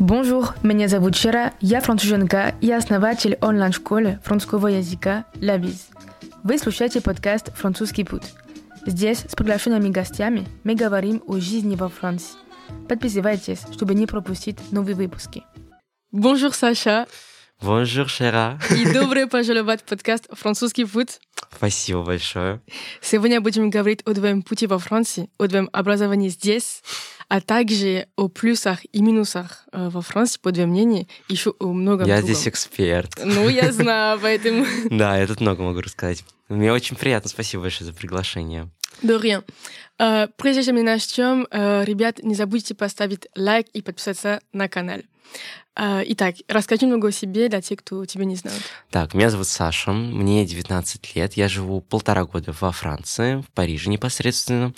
Bonjour, меня зовут Шера, я француженка и основатель онлайн-школы французского языка «Лабиз». Вы слушаете подкаст «Французский путь». Здесь с приглашенными гостями мы говорим о жизни во Франции. Подписывайтесь, чтобы не пропустить новые выпуски. Bonjour Саша. Bonjour, Шера. И доброе пожаловать в подкаст «Французский путь». Спасибо большое. Сегодня будем говорить о твоем пути во Франции, о твоем образовании здесь, а также о плюсах и минусах э, во Франции, по твоему мнению, еще о многом Я другом. здесь эксперт. Ну, я знаю, поэтому... Да, я тут много могу рассказать. Мне очень приятно, спасибо большое за приглашение. Rien. Э, Прежде чем мы начнем, э, ребят, не забудьте поставить лайк и подписаться на канал. Э, Итак, расскажи много о себе для тех, кто тебя не знает. Так, меня зовут Саша, мне 19 лет, я живу полтора года во Франции, в Париже непосредственно.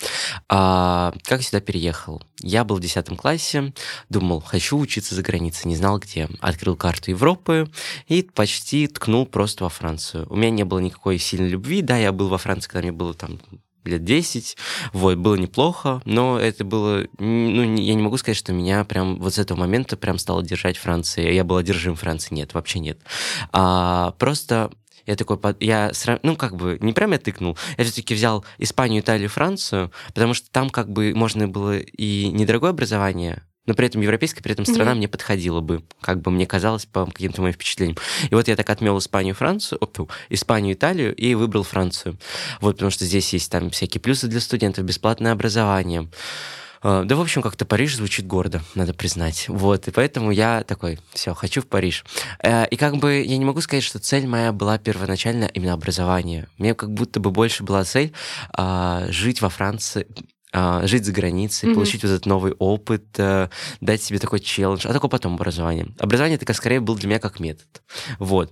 А, как сюда переехал? Я был в 10 классе, думал, хочу учиться за границей, не знал где. Открыл карту Европы и почти ткнул просто во Францию. У меня не было никакой сильной любви, да, я был во Франции, когда мне было там лет 10, вот, было неплохо, но это было, ну, я не могу сказать, что меня прям вот с этого момента прям стало держать Франция, я был одержим Францией, нет, вообще нет. А, просто я такой, я, ну, как бы, не прям я тыкнул, я все-таки взял Испанию, Италию, Францию, потому что там как бы можно было и недорогое образование, но при этом европейская, при этом страна Мгм. мне подходила бы, как бы мне казалось по каким-то моим впечатлениям. И вот я так отмел Испанию, Францию, о, тьфу, Испанию, Италию и выбрал Францию. Вот, потому что здесь есть там всякие плюсы для студентов, бесплатное образование. Э, Да, в общем, как-то Париж звучит гордо, надо признать. Вот, и поэтому я такой, все, хочу в Париж. Э, И как бы я не могу сказать, что цель моя была первоначально именно образование. Мне как будто бы больше была цель а, жить во Франции, а, жить за границей, Мгм. получить вот этот новый опыт, э, дать себе такой челлендж, а только потом образование. Образование это как скорее был для меня как метод. Вот.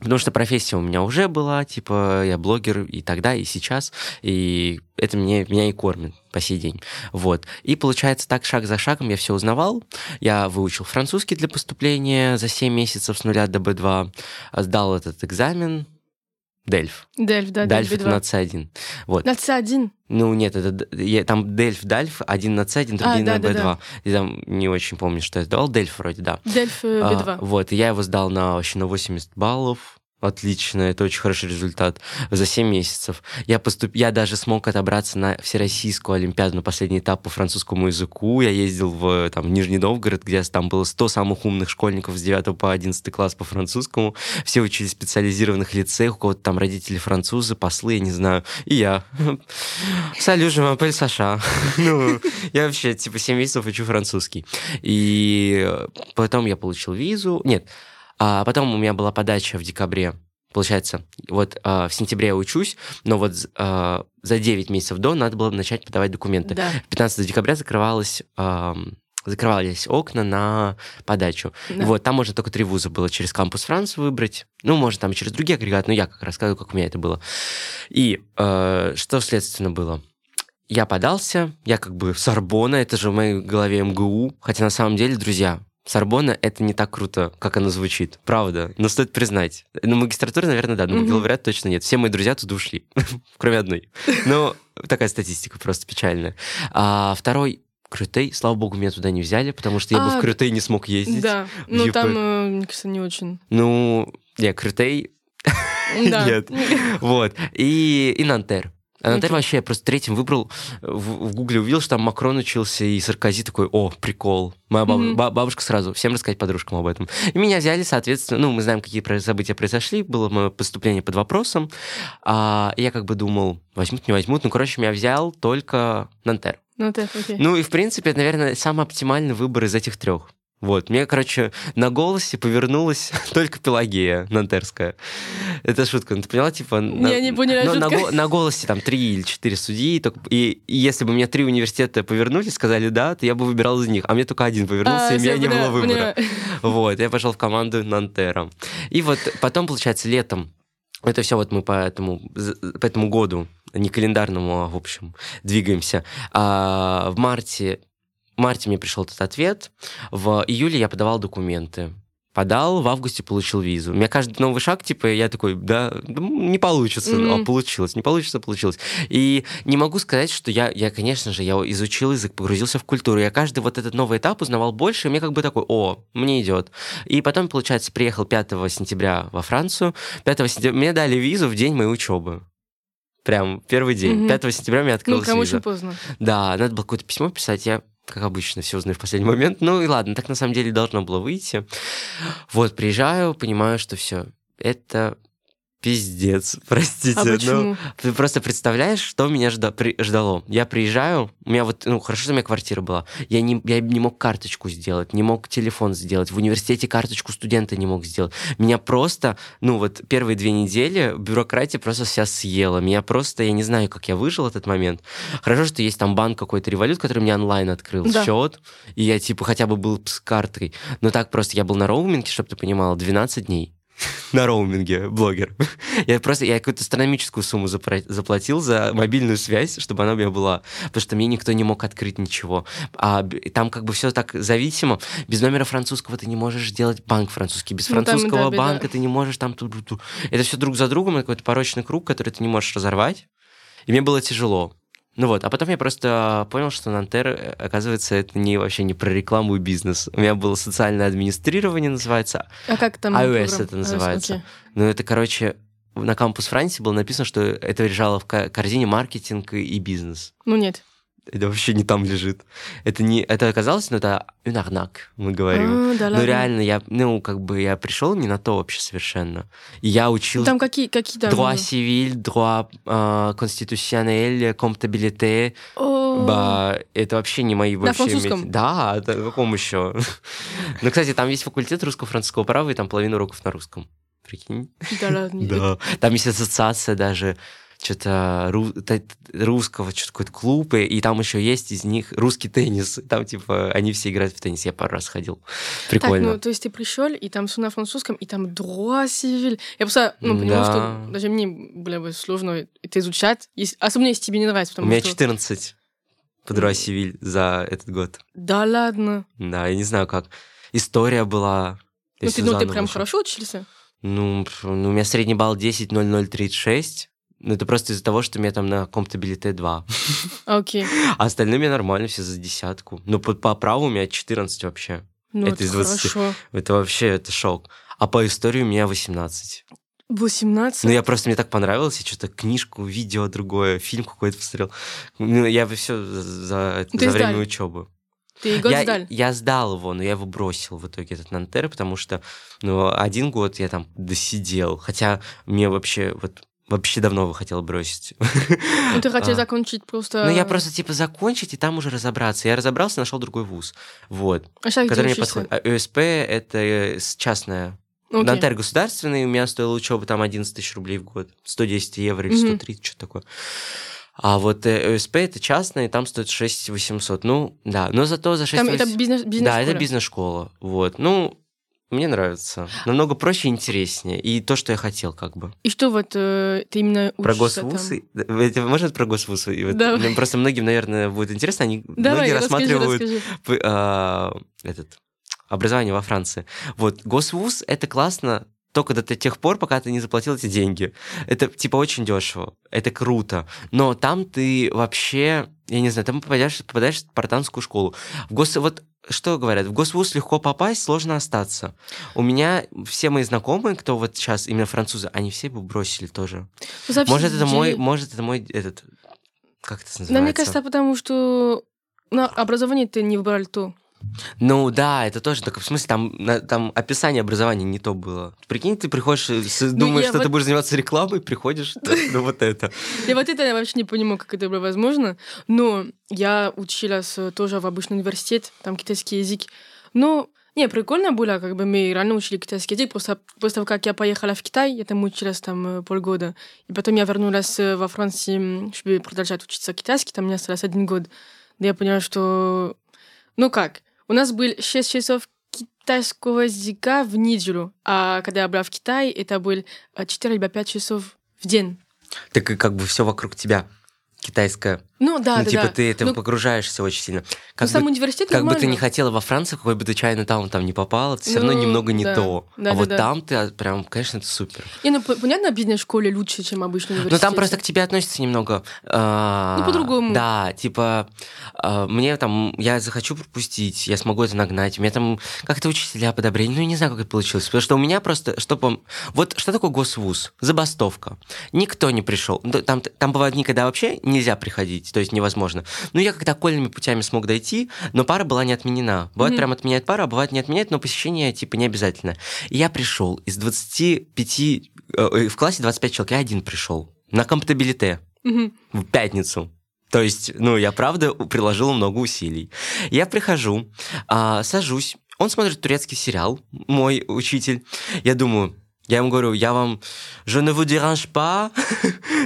Потому что профессия у меня уже была, типа, я блогер и тогда, и сейчас, и это мне, меня и кормит по сей день. Вот. И получается, так шаг за шагом я все узнавал. Я выучил французский для поступления за 7 месяцев с нуля до B2, а сдал этот экзамен, Дельф. Дельф, да, Дальф Дельф это на B2. C1. Вот. На C1. Ну, нет, это я- там Дельф, Дальф, один на C1, другие А, на да, да, B2. Я там не очень помню, что я сдавал. Дельф вроде, да. Дельф э, А, B2. вот, и я его сдал на вообще на 80 баллов. Отлично, это очень хороший результат за 7 месяцев. Я, поступ... я даже смог отобраться на Всероссийскую Олимпиаду на последний этап по французскому языку. Я ездил в там, Нижний Новгород, где там было 100 самых умных школьников с 9 по 11 класс по французскому. Все учились в специализированных лицеях, у кого-то там родители французы, послы, я не знаю. И я. Салют, je m'appelle Саша. Ну, я вообще, типа, 7 месяцев учу французский. И потом я получил визу. Нет, а потом у меня была подача в декабре. Получается, вот а, в сентябре я учусь, но вот а, за 9 месяцев до надо было начать подавать документы. Да. 15 декабря закрывалось, ам, закрывались окна на подачу. Да. Вот, там можно только три вуза было через кампус Франс выбрать. Ну, может, там через другие агрегаты, но я как рассказываю, как у меня это было. И э, что, следственно, было? Я подался, я как бы Сорбона, это же в моей голове МГУ, хотя на самом деле, друзья, Сорбона — это не так круто, как оно звучит, правда, но стоит признать. Ну, магистратура, наверное, да, но Мгм. бакалавриат точно нет. Все мои друзья туда ушли, кроме одной. Но такая статистика просто печальная. А второй Крютей, слава богу, меня туда не взяли, потому что я бы А, в Крютей не смог ездить. Да. Ну, ЮП. там, э, мне кажется, не очень. Ну, я Крютей. Нет. вот, и, и Нантер. А Нантер Окей. вообще я просто третьим выбрал, в, в гугле увидел, что там Макрон учился, и Саркози такой, о, прикол. Моя баб- ба- бабушка сразу, всем рассказать подружкам об этом. И меня взяли, соответственно, ну, мы знаем, какие события произошли, было мое поступление под вопросом, а я как бы думал, возьмут, не возьмут, ну, короче, меня взял только Нантер. Ну, так, окей. Ну и, в принципе, это, наверное, самый оптимальный выбор из этих трех. Вот, мне, короче, на голосе повернулась только Пелагея Нантерская. Это шутка, ну ты поняла, типа... на- Я не поняла на, шутка. го- на голосе там три или четыре судьи, только- и, и если бы мне три университета повернулись, сказали да, то я бы выбирал из них, а мне только один повернулся, А, и у меня не было выбора. поняла. Вот, я пошел в команду Нантера. И вот потом, получается, летом, это все вот мы по этому, по этому году, не календарному, а в общем, двигаемся. А, в марте, в марте мне пришел этот ответ, в июле я подавал документы. подал, в августе получил визу. У меня каждый новый шаг, типа, я такой, да, не получится, mm-hmm. а получилось, не получится, получилось. И не могу сказать, что я, я, конечно же, я изучил язык, погрузился в культуру. Я каждый вот этот новый этап узнавал больше, и мне как бы такой, о, мне идет. И потом, получается, приехал 5 сентября во Францию. 5 сентября мне дали визу в день моей учебы. Прям первый день. Mm-hmm. 5 сентября мне открылась ну, прям виза. очень поздно. Да, надо было какое-то письмо писать. Я как обычно, все узнаю в последний момент. Ну и ладно, так на самом деле должно было выйти. Вот, приезжаю, понимаю, что все, это Пиздец, простите. А почему? Ну, ты просто представляешь, что меня жда, при, ждало. Я приезжаю, у меня вот, ну, хорошо, что у меня квартира была. Я не, я не мог карточку сделать, не мог телефон сделать. В университете карточку студента не мог сделать. Меня просто, ну, вот первые две недели бюрократия просто вся съела. Меня просто, я не знаю, как я выжил этот момент. Хорошо, что есть там банк какой-то револют, который мне онлайн открыл да. счет, и я, типа, хотя бы был с картой. Но так просто, я был на роуминге, чтобы ты понимала, 12 дней на роуминге блогер. Я просто я какую-то астрономическую сумму заплатил за мобильную связь, чтобы она у меня была, потому что мне никто не мог открыть ничего. А там как бы все так зависимо. Без номера французского ты не можешь сделать банк французский, без ну, французского там, да, банка беда. ты не можешь там... Это все друг за другом, это какой-то порочный круг, который ты не можешь разорвать. И мне было тяжело. Ну вот, а потом я просто понял, что Нантер, э, оказывается, это не вообще не про рекламу и бизнес. У меня было социальное администрирование, называется. А как там? iOS программ? это называется. iOS, okay. Ну это, короче, на кампус Франции было написано, что это лежало в корзине маркетинг и бизнес. Ну нет это вообще не там лежит. Это не, это оказалось, ну это юнарнак, мы говорим. А, да, Но ладно. реально я, ну как бы я пришел не на то вообще совершенно. И я учил. Там какие, какие там? Droit civil, droit euh, constitutionnel, comptabilité. Ба, это вообще не мои вообще. На французском? Да, это каком еще? ну, кстати, там есть факультет русско-французского права, и там половина уроков на русском. Прикинь? Да ладно. Да. Там есть ассоциация даже что-то ру, русского, что-то какой-то клуб, и там еще есть из них русский теннис. Там, типа, они все играют в теннис. Я пару раз ходил. Прикольно. Так, ну, то есть ты пришел, и там все на французском, и там civil. Я просто, ну, понимаю, да. что даже мне было бы сложно это изучать, особенно если тебе не нравится. У меня что... 14 по droit civil за этот год. Да ладно? Да, я не знаю как. История была... Ну, ты, ну, ты прям хорошо учился? Ну, ну, у меня средний балл 10 0036. Ну, это просто из-за того, что у меня там на компатабилите 2. Окей. Okay. А остальные мне нормально, все за десятку. Ну, по, по праву у меня 14 вообще. Ну, это, это из 20. Хорошо. Это вообще, это шок. А по истории у меня 18. 18? Ну, я просто, мне так понравилось, я что-то книжку, видео другое, фильм какой-то посмотрел. Ну, я все за, за, за время учебы. Ты год я, сдал? Я сдал его, но я его бросил в итоге, этот Нантер, потому что ну, один год я там досидел. Хотя мне вообще вот вообще давно бы хотел бросить. Ну, ты хотел а. закончить просто... Ну, я просто, типа, закончить и там уже разобраться. Я разобрался, нашел другой вуз. Вот. А сейчас который мне подходит. А ÖСП — это э, частная. Okay. Нантер государственный, у меня стоила учеба там 11 тысяч рублей в год. 110 евро или 130, mm-hmm. что такое. А вот э, ÖСП это частная, и там стоит 6 800. Ну, да, но зато за 6 Там 8... это бизнес, бизнес Да, это бизнес-школа. Вот. Ну, мне нравится. Намного проще и интереснее. И то, что я хотел, как бы. И что вот э, ты именно Про госвуз? Там? Может, про госвуз? И вот, да. Просто многим, наверное, будет интересно. Они Давай, многие расскажи, рассматривают расскажи. А, этот, образование во Франции. Вот, госвуз — это классно только до тех пор, пока ты не заплатил эти деньги. Это, типа, очень дешево. Это круто. Но там ты вообще... Я не знаю, там попадаешь, попадаешь в спартанскую школу. В гос... Вот что говорят, в госвуз легко попасть, сложно остаться. У меня все мои знакомые, кто вот сейчас именно французы, они все бы бросили тоже. Ну, может, это мой, может, это мой этот, как это называется? Да, мне кажется, потому что на образование ты не выбрал то. Ну да, это тоже так. В смысле, там, на, там описание образования не то было. Прикинь, ты приходишь, ну, думаешь, что вот... ты будешь заниматься рекламой, приходишь, ну вот это. Я вот это я вообще не понимаю, как это было возможно. Но я училась тоже в обычный университет, там китайский язык. Но не, прикольно было, как бы мы реально учили китайский язык. Просто после того, как я поехала в Китай, я там училась там полгода. И потом я вернулась во Францию, чтобы продолжать учиться китайский. Там мне осталось один год. Да я поняла, что... Ну как? У нас был 6 часов китайского языка в неделю, а когда я была в Китае, это был 4 либо 5 часов в день. Так и как бы все вокруг тебя китайское. Ну да, ну, да, типа да. ты это Ну, погружаешься очень сильно. ну, Как, сам бы, университет как бы ты не хотела во Францию, какой бы ты чайный таун там не попала, это все равно Ну, немного не да. то. Да, а да, вот да. там ты а, прям, конечно, это супер. Не, ну понятно, бизнес-школе лучше, чем обычный университет. Ну там просто к тебе относятся немного. а, Ну, по-другому. Да, типа а, мне там я захочу пропустить, я смогу это нагнать. У меня там как-то учителя подобрели. Ну, я не знаю, как это получилось. Потому что у меня просто, чтобы... Вот что такое госвуз? Забастовка. Никто не пришел. Ну, Там, там бывают дни, когда вообще нельзя приходить, то есть невозможно. Ну, я как-то окольными путями смог дойти, но пара была не отменена. Бывает, Мгм. прям отменяет пара, а бывает не отменяет, но посещение типа не обязательно. И я пришел из 25... э, в классе 25 человек, я один пришел. На комптабилите Мгм. в пятницу. То есть, ну, я правда приложил много усилий. Я прихожу, а, сажусь, он смотрит турецкий сериал, мой учитель. Я думаю, я ему говорю, я вам vous dérange pas.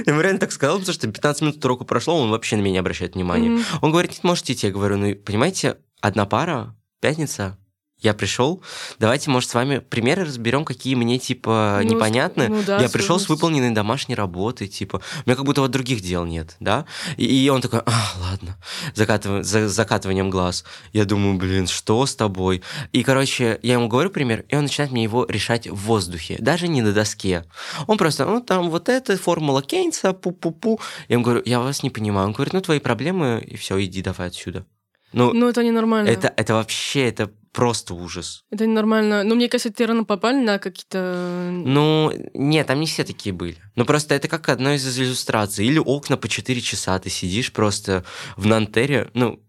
Я ему реально так сказал, потому что 15 минут урока прошло, он вообще на меня не обращает внимания. Мгм. Он говорит, нет, можете идти. Я говорю, ну, понимаете, одна пара, пятница, я пришел, давайте, может, с вами примеры разберем, какие мне, типа, Ну, непонятны. ну да, я пришел с выполненной домашней работой, типа, у меня как будто вот других дел нет, да? И, и он такой, а, ладно, закатыв- за закатыванием глаз. Я думаю, блин, что с тобой? И, короче, я ему говорю пример, и он начинает мне его решать в воздухе, даже не на доске. Он просто, ну, там вот эта формула Кейнса, пу-пу-пу. Я ему говорю, я вас не понимаю. Он говорит, ну, твои проблемы, и все, иди давай отсюда. Ну, Ну, это ненормально. это, это вообще, это просто ужас. Это ненормально. Ну, мне кажется, ты рано попали на какие-то... Ну, нет, там не все такие были. Ну, просто это как одно из иллюстраций. Или окна по 4 часа, ты сидишь просто в Нантере, ну,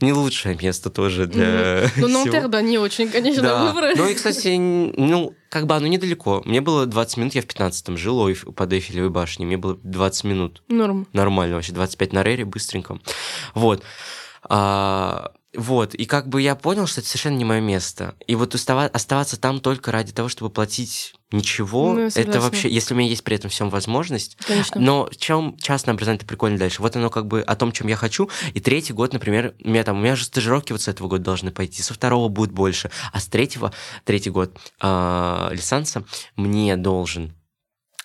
не лучшее место тоже для Ну. Нантер, да, не очень, конечно, Да. выбор. Ну и, кстати, ну, как бы оно недалеко. Мне было 20 минут, я в 15-м жил ой, под Эйфелевой башней. Мне было 20 минут. Норм. Нормально вообще, 25 на Рере, быстренько. Вот. А, вот, и как бы я понял, что это совершенно не мое место. И вот устава- оставаться там только ради того, чтобы платить ничего, Ну, это вообще, если у меня есть при этом всем возможность. Конечно. Но чем частное образование это прикольно дальше? Вот оно как бы о том, чем я хочу. И третий год, например, у меня там, у меня же стажировки вот с этого года должны пойти, со второго будет больше, а с третьего, третий год а, лицанса мне должен,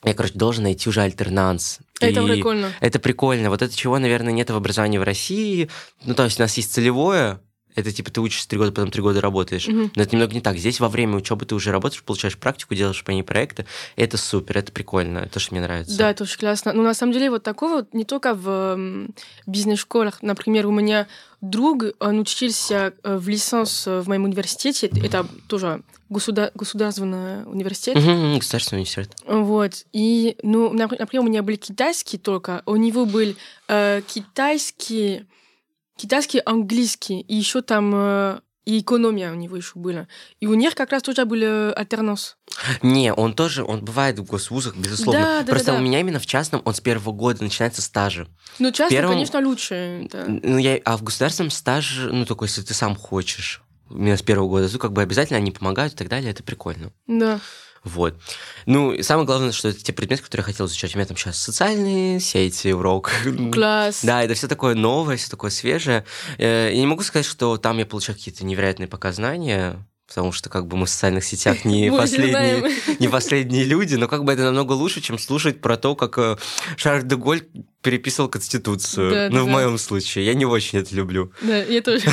я, короче, должен найти уже альтернанс. Это И- прикольно. это прикольно. Вот это чего, наверное, нет в образовании в России. Ну, то есть у нас есть целевое, это типа ты учишься три года, потом три года работаешь. Мгм. Но это немного не так. Здесь во время учебы ты уже работаешь, получаешь практику, делаешь по ней проекты. Это супер, это прикольно, это то, что мне нравится. Да, это очень классно. Но на самом деле вот такого вот не только в бизнес-школах. Например, у меня друг, он учился э, в лисанс э, в моем университете. Это тоже государ- государственный университет. Мгм, государственный университет. Вот. И, ну, напр- например, у меня были китайские только. У него был э, китайский, китайский, английский. И еще там э, и экономия у него еще была. И у них как раз тоже был э, альтернанс. Не, он тоже, он бывает в госвузах, безусловно. Да, да, Просто да, да. у меня именно в частном, он с первого года начинается стажи. Ну, часто, Первым- конечно, лучше. да. Ну, я, а в государственном стаже, ну, только если ты сам хочешь, именно с первого года, то как бы обязательно они помогают и так далее, это прикольно. Да. Вот. Ну, и самое главное, что это те предметы, которые я хотел изучать. У меня там сейчас социальные сети, урок. Класс. Да, это все такое новое, все такое свежее. Э, Я не могу сказать, что там я получаю какие-то невероятные показания, потому что как бы мы в социальных сетях не Мы последние, знаем. не последние люди, но как бы это намного лучше, чем слушать про то, как э, Шарль де Голь переписывал Конституцию. Да, ну, да, в моем случае. Я не очень это люблю. Да, я тоже.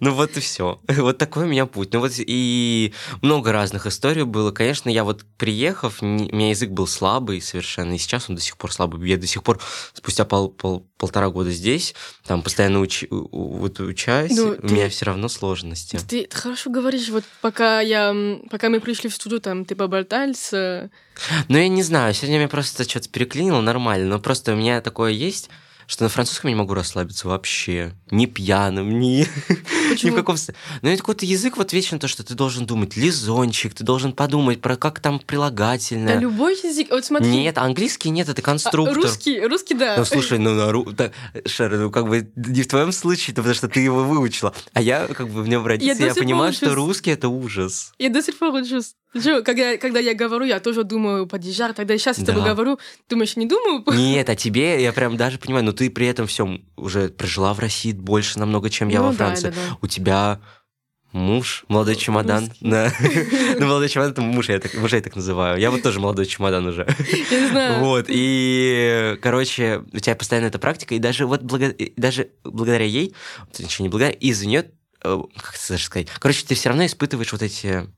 Ну вот и все. Вот такой у меня путь. Ну вот и много разных историй было. Конечно, я вот приехав, не- у меня язык был слабый совершенно, и сейчас он до сих пор слабый. Я до сих пор спустя пол- пол- полтора года здесь, там постоянно учи- у- у- вот учась, Ну, у ты- меня все равно сложности. Ты ты хорошо говоришь, вот пока я, пока мы пришли в студию, там ты поболтали с... э, Но я не знаю, сегодня меня просто что-то переклинило нормально, но просто у меня такое есть, что на французском я не могу расслабиться вообще. Ни пьяным, ни... Ни в каком... с- Ну, это какой-то язык вот вечно то, что ты должен думать. Лизончик, ты должен подумать про как там Да, прилагательное. любой язык. Вот смотри. Нет, английский нет, это а, конструктор. русский, русский, да. Ну, слушай, ну, на ру... да, Шер, ну, как бы не в твоем случае, потому что ты его выучила. А я, как бы, в нем родился, я, пор понимаю, что учусь. русский — это ужас. Я до сих пор учусь. Чё, Когда, когда я говорю, я тоже думаю падежар. Тогда сейчас я с тобой Да. говорю, думаешь, не думаю? Нет, а тебе я прям даже понимаю, но ты при этом всем уже прожила в России больше намного, чем я Ну во да, Франции. да, да. У тебя муж, молодой чемодан. Да. Ну, молодой чемодан это муж, я так, мужа я так называю. Я вот тоже молодой чемодан уже. Я знаю. Вот, и, короче, у тебя постоянно эта практика, и даже вот благо- даже благодаря ей, точнее, не благодаря, из-за нее, э, как это даже сказать, короче, ты все равно испытываешь вот эти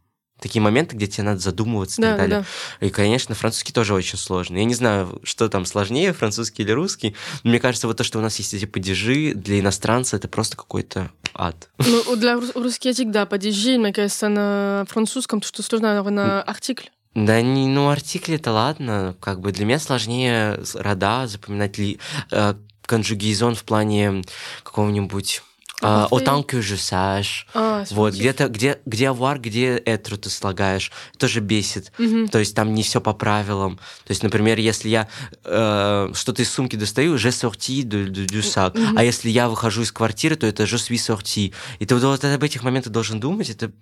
такие моменты, где тебе надо задумываться и Да, так да, далее. да. И, конечно, французский тоже очень сложный. Я не знаю, что там сложнее, французский или русский. Но мне кажется, вот то, что у нас есть эти падежи, для иностранца это просто какой-то ад. Ну, для рус- русский язык, да, падежи, мне кажется, на французском, то, что сложно, наверное, артикль. Да, не, ну, артикли это ладно. Как бы для меня сложнее рода запоминать ли, э, конжугизон в плане какого-нибудь А, autant que je sache. А, Вот, где-то, где, где avoir, где être ты слагаешь, тоже бесит. Мгм. То есть там не все по правилам. То есть, например, если я э, что-то из сумки достаю, je sorti du sac. Мгм. А если я выхожу из квартиры, то это je suis sorti. И ты вот об этих моментах должен думать, это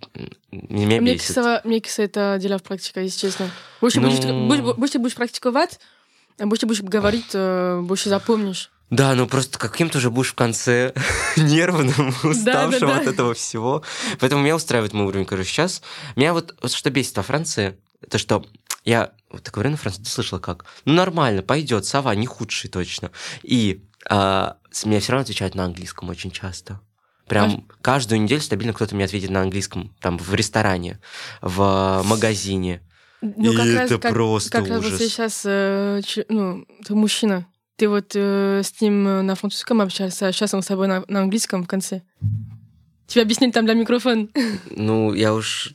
меня Мне бесит. кажется, мне это дело в практике, если честно. Больше, Ну- будешь, больше будешь практиковать, а больше будешь говорить, э, больше запомнишь. Да, ну просто каким-то уже будешь в конце нервным, уставшим да. от этого всего. Поэтому меня устраивает мой уровень, короче, сейчас. Меня вот, вот что бесит во Франции, это что я вот так говорю на французском, ты слышала как? Ну нормально, пойдет, сова, не худший точно. И а, с- меня все равно отвечают на английском очень часто. Прям каждую неделю стабильно кто-то мне ответит на английском, там, в ресторане, в магазине. Ну, И это просто как раз вот ужас. сейчас, э, ч- ну, ты мужчина, ты вот э, с ним э, на французском общался, а сейчас он с тобой на, на английском в конце. Тебе объяснить там для микрофона. Ну, я уж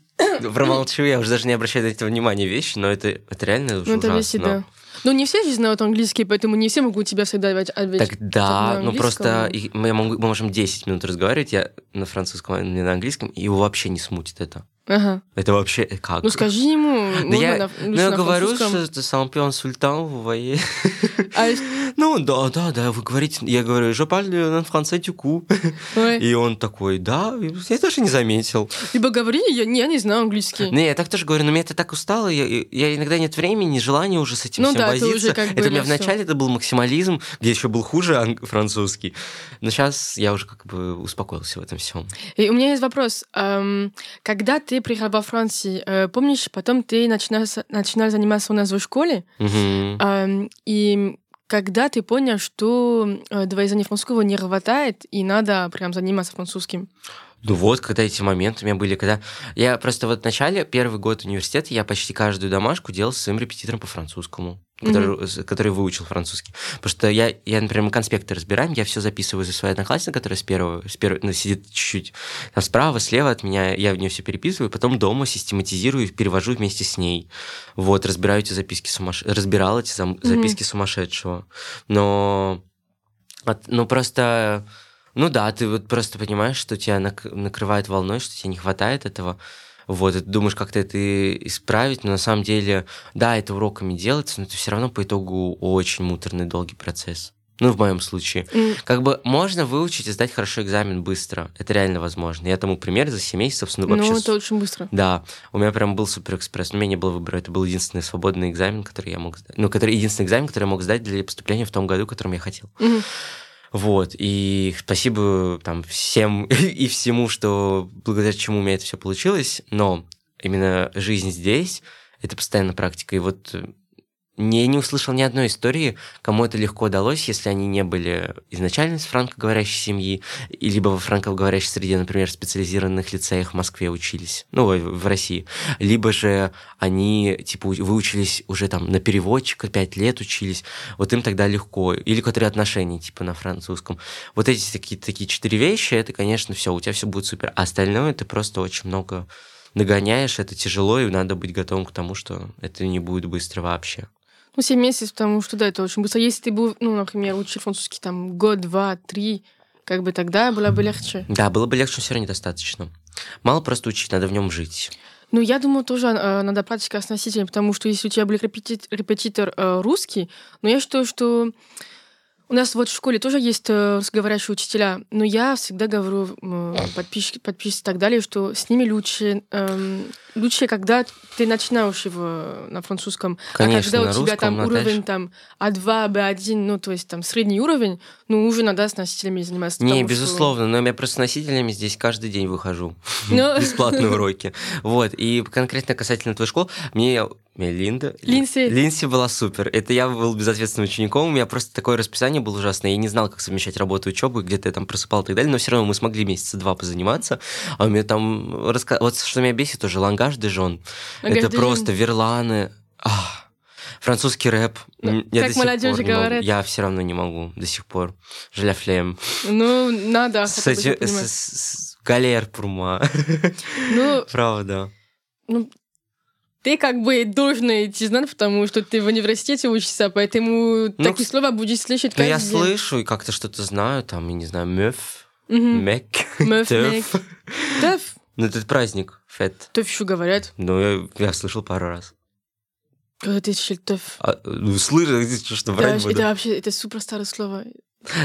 промолчу, я уже даже не обращаю на это внимания вещи, но это, это реально уже Ну, это ужасно. да. Ну, не все же знают английский, поэтому не все могут тебя всегда ответить. Так да, ну просто и мы, мы можем 10 минут разговаривать, я на французском, а не на английском, и его вообще не смутит это. Ага. Это вообще э, как? Ну, скажи ему. Да я, на- ну, я говорю, что это сампи инсультант, vous voyez. А, Ну, да, да, да, вы говорите, я говорю, je parle en français du coup. И он такой, да, я даже не заметил. Либо говори, я, не- я не знаю английский. Не, я так тоже говорю, но мне это так устало, я, я иногда нет времени, желания уже с этим Ну всем да, возиться. уже как это у меня вначале это был максимализм, где еще был хуже анг- французский. Но сейчас я уже как бы успокоился в этом всем. И у меня есть вопрос. Эм, когда ты приехал во Францию, э, помнишь, потом ты начинал, начинал заниматься у нас в школе, эм, и когда ты понял, что э, два языка французского не хватает, и надо прям заниматься французским? Ну вот, когда эти моменты у меня были, когда... Я просто вот в начале, первый год университета, я почти каждую домашку делал со своим репетитором по французскому, который, с- который выучил французский. Потому что я, я, например, мы конспекты разбираем, я все записываю за своей одноклассницей, которая с первого, с первого ну, сидит чуть-чуть там справа, слева от меня, я в нее все переписываю, потом дома систематизирую и перевожу вместе с ней. Вот, разбираю эти записки сумаш... разбирал эти зам- записки сумасшедшего. Но... от- Ну, просто... Ну да, ты вот просто понимаешь, что тебя нак- накрывает волной, что тебе не хватает этого. Вот, и ты думаешь, как-то это исправить, но на самом деле, да, это уроками делается, но это все равно по итогу очень муторный, долгий процесс. Ну, в моем случае. М, Как бы можно выучить и сдать хорошо экзамен быстро. Это реально возможно. Я тому пример за 7 месяцев, ну, Ну, вообще... это очень быстро. Да, у меня прям был суперэкспресс. У меня не было выбора. Это был единственный свободный экзамен, который я мог сдать. Ну, который единственный экзамен, который я мог сдать для поступления в том году, которым я хотел. Мгм. Вот, и спасибо там всем и всему, что благодаря чему у меня это все получилось, но именно жизнь здесь — это постоянно практика. И вот э, я не услышал ни одной истории, кому это легко удалось, если они не были изначально из франкоговорящей семьи, либо во франкоговорящей среде, например, специализированных лицеях в Москве учились, ну, в России, либо же они, типа, выучились уже там на переводчика, пять лет учились, вот им тогда легко, или которые отношения, типа, на французском. Вот эти такие, такие четыре вещи, это, конечно, все, у тебя все будет супер. А остальное ты просто очень много нагоняешь, это тяжело, и надо быть готовым к тому, что это не будет быстро вообще. Ну, 7 месяцев, потому что, да, это очень быстро. Если ты был, ну, например, учил французский там год, два, три, как бы тогда было бы легче. Да, было бы легче, но все равно недостаточно. Мало просто учить, надо в нем жить. Ну, я думаю, тоже э, надо практика с носителем, потому что если у тебя был репетит- репетитор э, русский, но я считаю, что У нас вот в школе тоже есть э, русскоговорящие учителя, но я всегда говорю подписчики, подписчики и так далее, что с ними лучше, эм, лучше, когда ты начинаешь его на французском, Конечно, а когда у тебя русском, там уровень там А2, Б1, ну то есть там средний уровень, ну уже надо с носителями заниматься. Не, потому что- безусловно, но я просто с носителями здесь каждый день выхожу. Ну. Бесплатные уроки. Вот, и конкретно касательно твоей школы, мне мне Линда. Линси. Линси была супер. Это я был безответственным учеником. У меня просто такое расписание было ужасное. Я не знал, как совмещать работу и учебу, где-то я там просыпал и так далее. Но все равно мы смогли месяца два позаниматься. А у меня там... раска- Вот что меня бесит тоже, лангаж де жон. Лангаж Это де просто верланы. Ах, французский рэп. Ну, я как молодежи пор говорят. Я все равно не могу до сих пор. Флем. Ну, надо С понимать. с- с- Галер пурма. Ну, Правда. ну, ты как бы должен идти знать, потому что ты в университете учишься, поэтому Ну, такие слова будешь слышать Ну, каждый я день. слышу и как-то что-то знаю, там, я не знаю, Мгм. мек, тёф. Тэф. Ну, это праздник, фет. Еще говорят. Ну, я, я слышал пару раз. Когда ты тэф. А, ну, слышал, что, вообще- буду. это вообще, это супер старое слово.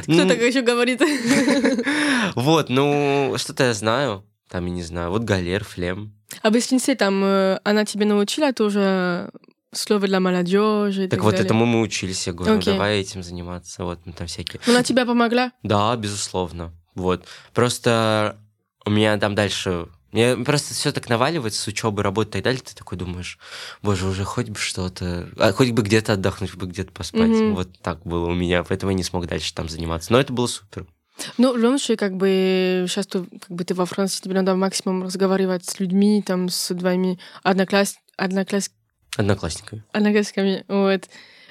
Ну, Кто так еще говорит? Вот, ну, что-то я знаю. Там, я не знаю, вот галер, флем. А в Эстинсе там э, она тебе научила тоже слово для молодежи Так так вот, далее? этому мы учились, я говорю, ну, Окей. давай этим заниматься, вот, ну, там всякие. Она тебе помогла? Да, безусловно. Вот. Просто у меня там дальше... Мне просто все так наваливается с учебы, работы и так далее. Ты такой думаешь, боже, уже хоть бы что-то... а, хоть бы где-то отдохнуть, хоть бы где-то поспать. Мгм. Вот так было у меня, поэтому я не смог дальше там заниматься. Но это было супер. Ну, в любом случае, как бы сейчас ты, как бы ты во Франции, тебе надо максимум разговаривать с людьми, там, с твоими однокласс... однокласс... Одноклассниками. одноклассниками, вот.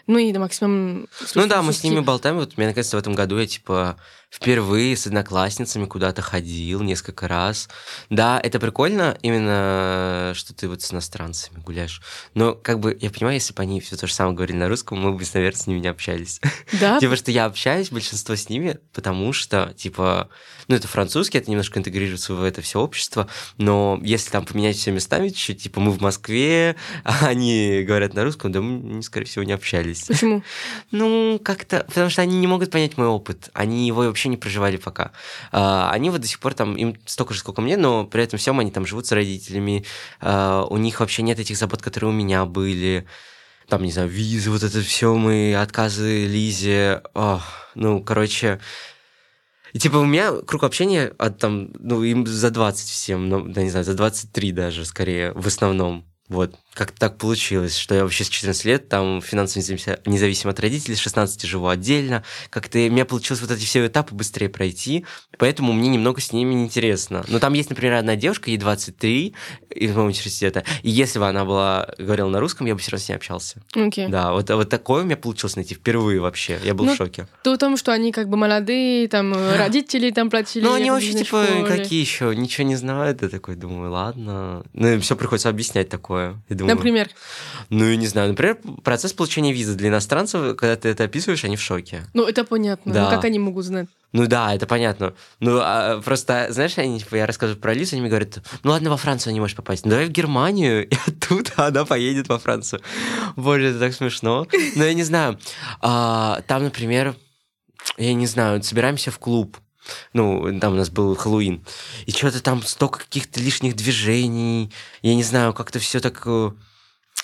Ну и максимум... Ну да, мы с ними болтаем. Вот меня, наконец-то, в этом году я, типа, впервые с одноклассницами куда-то ходил несколько раз. Да, это прикольно, именно, что ты вот с иностранцами гуляешь. Но, как бы, я понимаю, если бы они все то же самое говорили на русском, мы бы, наверное, с ними не общались. Да? Типа, что я общаюсь, большинство с ними, потому что, типа, ну, это французский, это немножко интегрируется в это все общество, но если там поменять все местами чуть-чуть, типа, мы в Москве, а они говорят на русском, да мы, скорее всего, не общались. Почему? Ну, как-то, потому что они не могут понять мой опыт. Они его вообще не проживали пока. А, они вот до сих пор там, им столько же, сколько мне, но при этом всем они там живут с родителями. А, у них вообще нет этих забот, которые у меня были. Там, не знаю, визы, вот это все, мы отказы Лизе. Ох, ну, короче, и типа у меня круг общения от там, ну, им за 20 всем, ну, да не знаю, за 23 даже, скорее, в основном. Вот, как так получилось, что я вообще с 14 лет там финансово независимо, независимо от родителей, с 16 живу отдельно. Как-то у меня получилось вот эти все этапы быстрее пройти, поэтому мне немного с ними неинтересно. Но там есть, например, одна девушка, ей 23, из моего университета, и если бы она была, говорила на русском, я бы все равно с ней общался. Окей. Да, вот, вот такое у меня получилось найти впервые вообще. Я был Ну, в шоке. То в том, что они как бы молодые, там э, родители там платили. Ну, они вообще, типа, бизнес-школе. какие еще? Ничего не знают. Я такой думаю, ладно. Ну, все приходится объяснять такое. Я думаю, Например, Ну, я не знаю. Например, процесс получения визы для иностранцев, когда ты это описываешь, они в шоке. ну это понятно. Да. Ну как они могут знать? Ну да, это понятно. Ну, а, просто, знаешь, они, типа, я рассказываю про Лизу, они мне говорят, ну ладно, во Францию не можешь попасть, ну давай в Германию, и оттуда она поедет во Францию. Боже, это так смешно. Но я не знаю. А, там, например, я не знаю, собираемся в клуб. Ну, там у нас был Хэллоуин. И что-то там столько каких-то лишних движений. Я не знаю, как-то все так... э,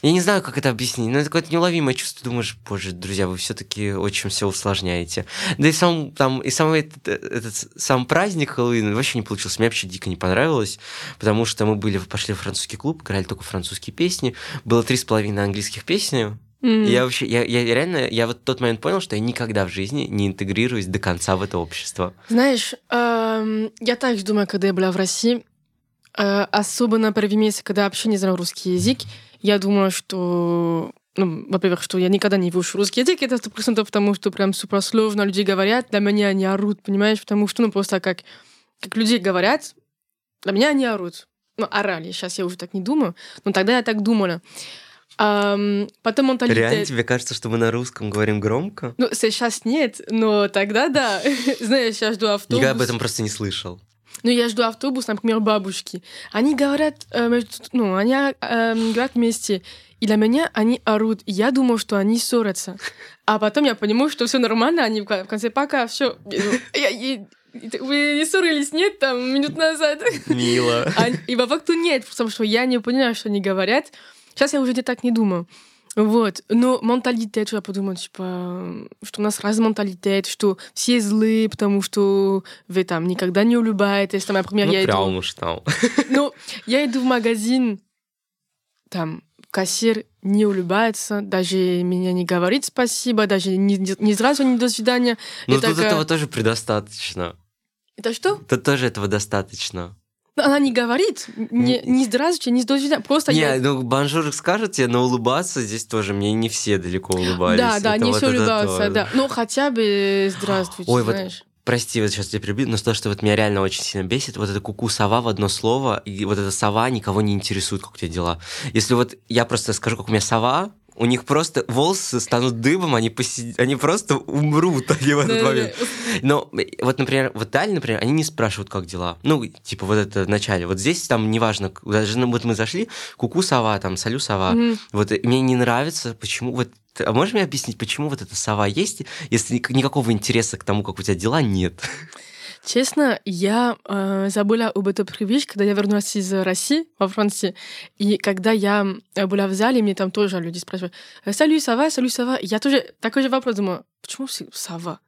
Я не знаю, как это объяснить, но это какое-то неуловимое чувство. Думаешь, боже, друзья, вы все-таки очень все усложняете. Да и сам там, и сам этот, этот сам праздник Хэллоуин вообще не получился. Мне вообще дико не понравилось, потому что мы были, пошли в французский клуб, играли только французские песни. Было три с половиной английских песни. И я вообще, я, я реально, я вот в тот момент понял, что я никогда в жизни не интегрируюсь до конца в это общество. Знаешь, эм, я также думаю, когда я была в России, э, особо на первом месте, когда вообще не знаю русский язык, я думаю, что ну, во-первых, что я никогда не выучу русский язык, это сто процентов потому, что прям супер сложно люди говорят, для меня они орут, понимаешь, потому что, ну, просто как, как люди говорят, для меня они орут. Ну, орали, сейчас я уже так не думаю, но тогда я так думала. Ам, потом менталитет. Реально тебе кажется, что мы на русском говорим громко? Ну, сейчас нет, но тогда да. Знаешь, я жду автобус. Никогда об этом просто не слышал. ну, я жду автобус, например, бабушки. Они говорят, э, ну, они э, говорят вместе. И для меня они орут. И я думаю, что они ссорятся. А потом я понимаю, что все нормально. Они в ко- в конце пока все. Вы не ссорились, нет, там, минут назад? Мило. И по факту нет, потому что я не понимаю, что они говорят. Сейчас я уже так не думаю. Вот. Но менталитет, что я подумала, типа, что у нас разный менталитет, что все злые, потому что вы там никогда не улыбаетесь. Там, например, Ну, я иду... прям уж там. Ну, я иду в магазин, там, кассир не улыбается, даже меня не говорит спасибо, даже не, не сразу не до свидания. Ну, тут такая- этого тоже предостаточно. Это что? Тут тоже этого достаточно. Она не говорит, не, не здравствуйте, не свидания, просто Не, я... ну, bonjour скажет тебе, но улыбаться здесь тоже мне не все далеко улыбались. Да, да, Это не вот все улыбаются, да. Ну, хотя бы здравствуйте, Ой, вот знаешь. Прости, вот сейчас тебя перебью, но то, что вот меня реально очень сильно бесит, вот это coucou ça va в одно слово, и вот эта ça va никого не интересует, как у тебя дела. Если вот я просто скажу, как у меня ça va, у них просто волосы станут дыбом, они, поси- они просто умрут они в этот момент. Но вот, например, в Италии, например, они не спрашивают, как дела. Ну, типа вот это в начале. Вот здесь там неважно, даже ну, вот мы зашли, куку сова, там, салю сова. Мгм. Вот мне не нравится, почему вот а можешь мне объяснить, почему вот эта сова есть, если ник- никакого интереса к тому, как у тебя дела, нет? Честно, я э, забыла об этой привычке, когда я вернулась из России во Франции. И когда я э, была в зале, мне там тоже люди спрашивают, «Салю, сава, салю, сава». Я тоже такой же вопрос думаю, почему сава?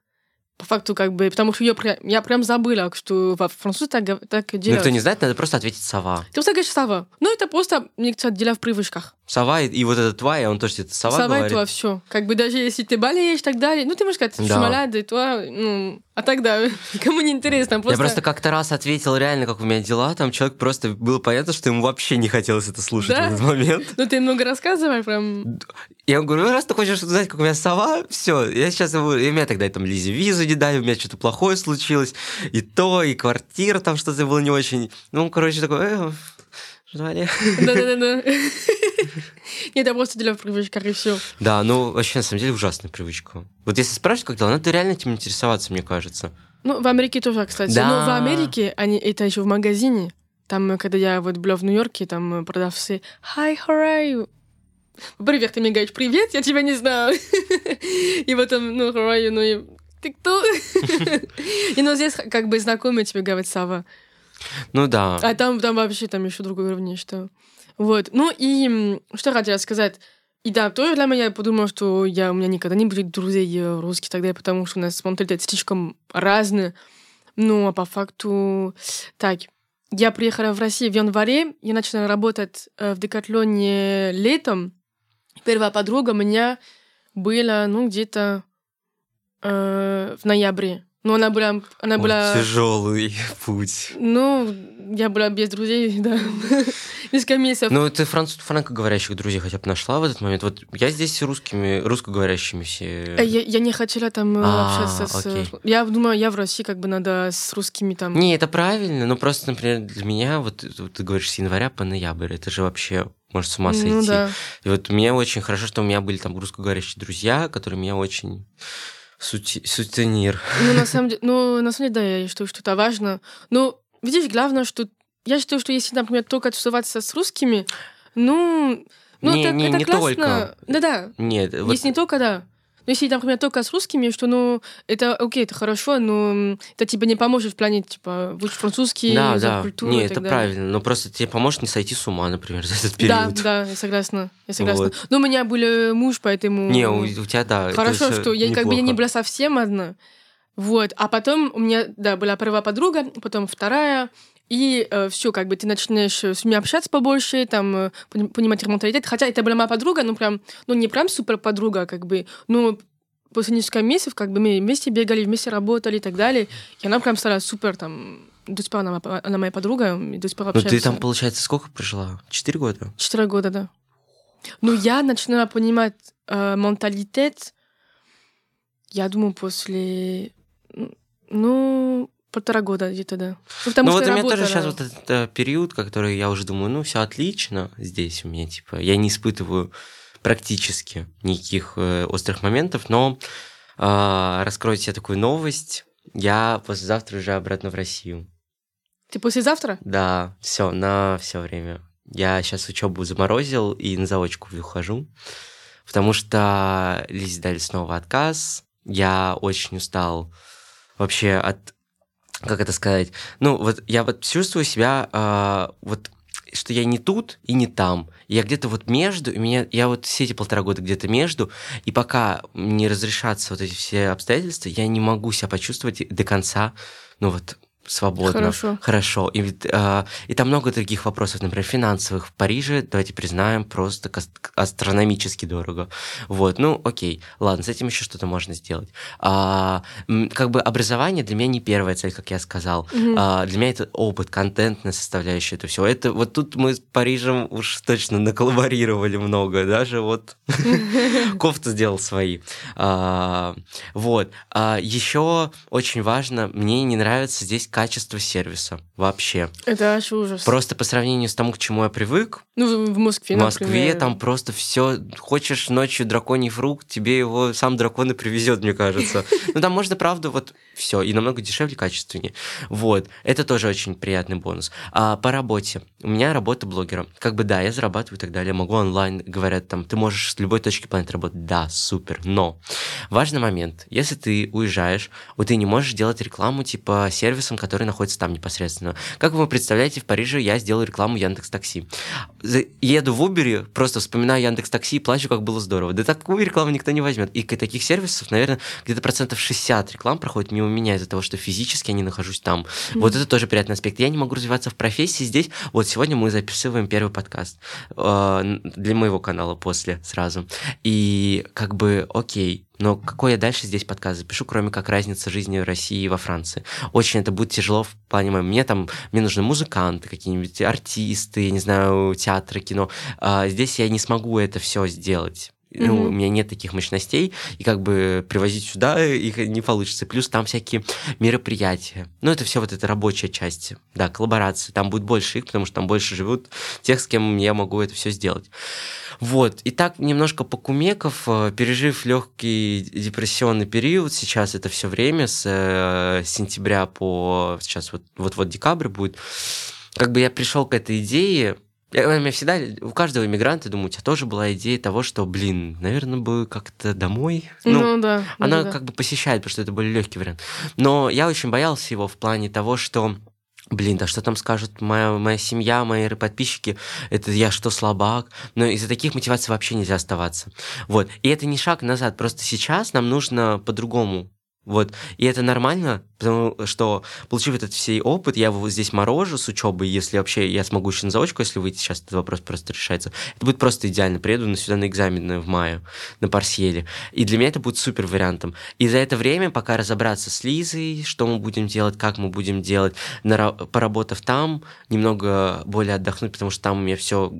По факту, как бы, потому что я, я прям забыла, что во французе так, так Ну, делают. кто не знает, надо просто ответить сова. Ты просто говоришь сава. Ну, это просто, мне кажется, дело в привычках. Сова и, и вот этот твай, он тоже это сова, Сова и говорит. то все. Как бы даже если ты болеешь и так далее, ну, ты можешь сказать, Да. что малада, и то, ну, а тогда никому не интересно. Просто... Я просто как-то раз ответил реально, как у меня дела, там человек просто было понятно, что ему вообще не хотелось это слушать Да? в этот момент. Ну, ты много рассказываешь, прям... Я ему говорю, ну, раз ты хочешь узнать, как у меня сова, все, я сейчас его... И меня тогда там Лизе визу не дали, у меня что-то плохое случилось, и то, и квартира там что-то было не очень. Ну, короче, такой, э, ждали. Да-да-да. Нет, это просто дело в привычках, и все. Да, ну, вообще, на самом деле, ужасная привычка. Вот если спрашивать, как дела, надо реально этим интересоваться, мне кажется. Ну, в Америке тоже, кстати. Да. Но в Америке они это еще в магазине. Там, э, когда я вот была в Нью-Йорке, там э, продавцы «Hi, how are you?» Во-первых, ты мне говоришь «Привет, я тебя не знаю». И потом, ну, how are you? Ну, и ты кто? И ну, здесь как бы знакомые тебе говорят «Сава». Ну да. А там, там вообще там еще другой уровень, я считаю. Вот. Ну и что хотела сказать. И да, тоже для меня я подумала, что я, у меня никогда не будет друзей э, русских тогда, потому что у нас менталитет слишком разный. Ну, а по факту... Так, я приехала в Россию в январе, я начала работать э, в Декатлоне летом. Первая подруга у меня была, ну, где-то э, в ноябре. Ну, она была... Она была... Тяжелый путь. Ну, я была без друзей, да. Несколько месяцев. Ну, ты франц... франкоговорящих друзей хотя бы нашла в этот момент? Вот я здесь с русскими, русскоговорящими все... Э, Я, я не хотела там э, А, общаться с... окей. Я думаю, я в России как бы надо с русскими там... Не, это правильно, но просто, например, для меня, вот ты говоришь, с января по ноябрь, это же вообще может с ума сойти. Ну да. И вот мне очень хорошо, что у меня были там русскоговорящие друзья, которые меня очень сути... сутенир. Ну, на самом деле, ну, на самом деле, да, я считаю, что это важно. Но, видишь, главное, что... Я считаю, что если, например, только тусоваться с русскими, ну... Ну, Не- это, не- это не классно. только. Да-да. Нет, вот Если не только, да. Но если, например, только с русскими, что, ну, это окей, это хорошо, но это тебе не поможет в плане, типа, выучить французский, да, да, культуру не, и это так далее. правильно, но просто тебе поможет не сойти с ума, например, за этот Да, период. да, я согласна. Я согласна. Вот. Но у меня был муж, поэтому... Не, у, у тебя, да. Хорошо, что я как бы я не неплохо. была совсем одна. Вот. А потом у меня, да, была первая подруга, потом вторая. И все, как бы ты начинаешь с ними общаться побольше, там, э, пони- понимать их менталитет. Хотя это была моя подруга, ну, прям, ну, не прям супер подруга, как бы, но после нескольких месяцев, как бы, мы вместе бегали, вместе работали и так далее. И она прям стала супер, там, до сих пор она, она моя подруга, и до сих пор Ну общаемся. ты там, получается, сколько прожила? Четыре года? Четыре года, да. Ну, я начинала понимать э, менталитет, я думаю, после, ну, полтора года где-то, да. Ну, потому ну что вот у меня тоже сейчас вот этот э, период, который я уже думаю, ну все отлично здесь у меня, типа, я не испытываю практически никаких э, острых моментов, но э, раскрою тебе такую новость, я послезавтра уже обратно в Россию. Ты послезавтра? Да, все, на все время. Я сейчас учебу заморозил и на заочку ухожу, потому что Лизе дали снова отказ. Я очень устал вообще от как это сказать, ну вот я вот чувствую себя э, вот что я не тут и не там. Я где-то вот между, и меня, я вот все эти полтора года где-то между, и пока не разрешатся вот эти все обстоятельства, я не могу себя почувствовать до конца, ну вот свободно, Хорошо. хорошо. И, а, и там много других вопросов, например, финансовых. В Париже, давайте признаем, просто астрономически дорого. Вот, ну, окей, ладно, с этим еще что-то можно сделать. А, как бы образование для меня не первая цель, как я сказал. Мгм. А, для меня это опыт, контентная составляющая, это все. Это вот тут мы с Парижем уж точно наколлаборировали много, даже вот кофту сделал свои. А, вот. А, еще очень важно, мне не нравится здесь качество сервиса вообще. Это аж ужас. Просто по сравнению с тому, к чему я привык, Ну, в Москве, в Москве например. там просто все. Хочешь ночью драконий фрукт, тебе его сам дракон и привезет, мне кажется. Ну там можно, правда, вот все. И намного дешевле, качественнее. Вот. Это тоже очень приятный бонус. А по работе. У меня работа блогера. Как бы да, я зарабатываю и так далее. Могу онлайн, говорят там, ты можешь с любой точки планеты работать. Да, супер. Но важный момент. Если ты уезжаешь, вот ты не можешь делать рекламу типа сервисом, который находится там непосредственно. Как вы представляете, в Париже я сделал рекламу Яндекс Такси. Еду в Убере, просто вспоминаю Яндекс Такси и плачу, как было здорово. Да такую рекламу никто не возьмет. И таких сервисов, наверное, где-то процентов 60 реклам проходит мимо меня из-за того, что физически я не нахожусь там. Вот это тоже приятный аспект. Я не могу развиваться в профессии здесь. Вот сегодня мы записываем первый подкаст э, для моего канала после сразу. И как бы, окей, но какой я дальше здесь подкаст запишу, кроме как разница жизни в России и во Франции? Очень это будет тяжело в плане моем. Мне там, мне нужны музыканты, какие-нибудь артисты, я не знаю, театры, кино. А здесь я не смогу это все сделать. Ну, Мгм. у меня нет таких мощностей, и как бы привозить сюда их не получится. Плюс там всякие мероприятия. Ну, это все вот эта рабочая часть. Да, коллаборации. Там будет больше их, потому что там больше живут тех, с кем я могу это все сделать. Вот. И так немножко покумеков, э, пережив легкий депрессионный период, сейчас это все время, с э, сентября по сейчас вот, вот-вот декабрь будет, как бы я пришел к этой идее, я- у меня всегда, у каждого иммигранта, думаю, у тебя тоже была идея того, что, блин, наверное, бы как-то домой. Ну, да. Она да, да. как бы посещает, потому что это более легкий вариант. Но я очень боялся его в плане того, что Блин, да что там скажут моя, моя семья, мои подписчики, это я что, слабак? Но из-за таких мотиваций вообще нельзя оставаться. Вот. И это не шаг назад, просто сейчас нам нужно по-другому. Вот. И это нормально, потому что, получив этот всей опыт, я его здесь морожу с учебой, если вообще я смогу еще на заочку, если выйти, сейчас этот вопрос просто решается. Это будет просто идеально. Приеду на сюда на экзамены в мае, на парсьеле. И для меня это будет супер вариантом. И за это время, пока разобраться с Лизой, что мы будем делать, как мы будем делать, нара- поработав там, немного более отдохнуть, потому что там у меня все,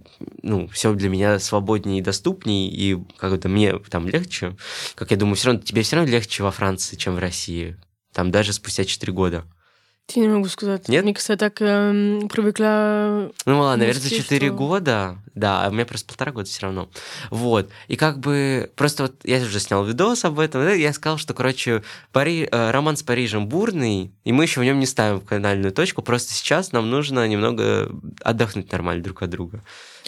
ну, все для меня свободнее и доступнее, и как-то мне там легче. Как я думаю, все равно тебе все равно легче во Франции, чем в России. Там даже спустя 4 года. Я не могу сказать. Нет? Мне кажется, я так эм, привыкла... Ну ладно, наверное, за Москве 4 что? года, да, а у меня просто полтора года все равно. Вот. И как бы просто вот я уже снял видос об этом, да, я сказал, что, короче, Пари... э, роман с Парижем бурный, и мы еще в нем не ставим канальную точку, просто сейчас нам нужно немного отдохнуть нормально друг от друга.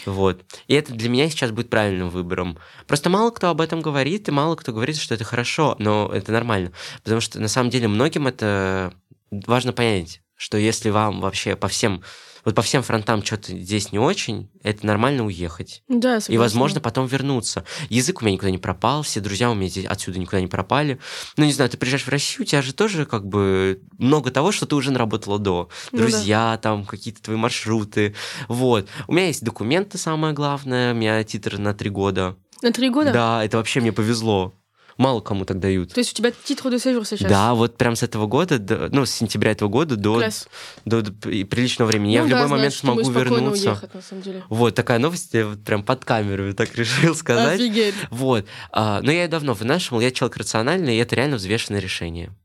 Вот. И это для меня сейчас будет правильным выбором. Просто мало кто об этом говорит, и мало кто говорит, что это хорошо, но это нормально. Потому что на самом деле многим это важно понять, что если вам вообще по всем вот по всем фронтам что-то здесь не очень, это нормально уехать. Да, И, согласна. возможно, потом вернуться. Язык у меня никуда не пропал, все друзья у меня здесь отсюда никуда не пропали. Ну, не знаю, ты приезжаешь в Россию, у тебя же тоже как бы много того, что ты уже наработала до. Ну да. Друзья, там, какие-то твои маршруты. Вот. У меня есть документы, самое главное. У меня титр на три года. На три года? Да, это вообще мне повезло. Мало кому так дают. То есть у тебя титр de séjour сейчас? Да, вот прям с этого года, до- ну, с сентября этого года до, Класс. до, до приличного времени. Я Ну в да, любой знаешь, момент смогу вернуться. уехать, на самом деле. Вот такая новость, я вот прям под камеру так решил сказать. Офигеть. Вот. А, но я ее давно вынашивал, я человек рациональный, и это реально взвешенное решение.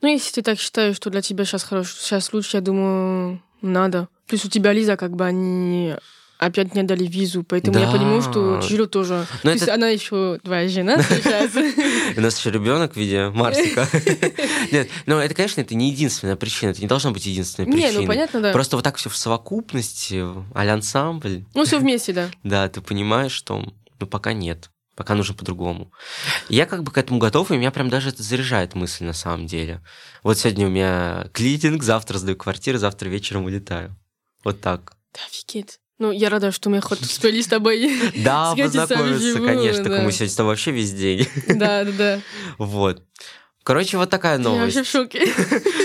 Ну, если ты так считаешь, что для тебя сейчас хорошо, сейчас лучше, я думаю, надо. Плюс у тебя Лиза, как бы они опять не дали визу, поэтому я Да. понимаю, что тяжело тоже. Но То есть это- она еще твоя жена сейчас. У нас еще ребенок в виде Марсика. Нет, но это, конечно, это не единственная причина. Это не должно быть единственной Не, причиной. ну понятно, да. Просто вот так все в совокупности, а ансамбль. Ну, все вместе, да. Да, ты понимаешь, что ну пока нет. Пока нужно по-другому. Я как бы к этому готов, и меня прям даже это заряжает мысль на самом деле. Вот сегодня у меня клининг, завтра сдаю квартиру, завтра вечером улетаю. Вот так. Да, офигеть. Ну, я рада, что мы хоть успели с тобой Да, познакомиться, конечно. да. Мы сегодня с тобой вообще весь день. Да, да, да. Вот. Короче, вот такая Я вообще в новость. шоке.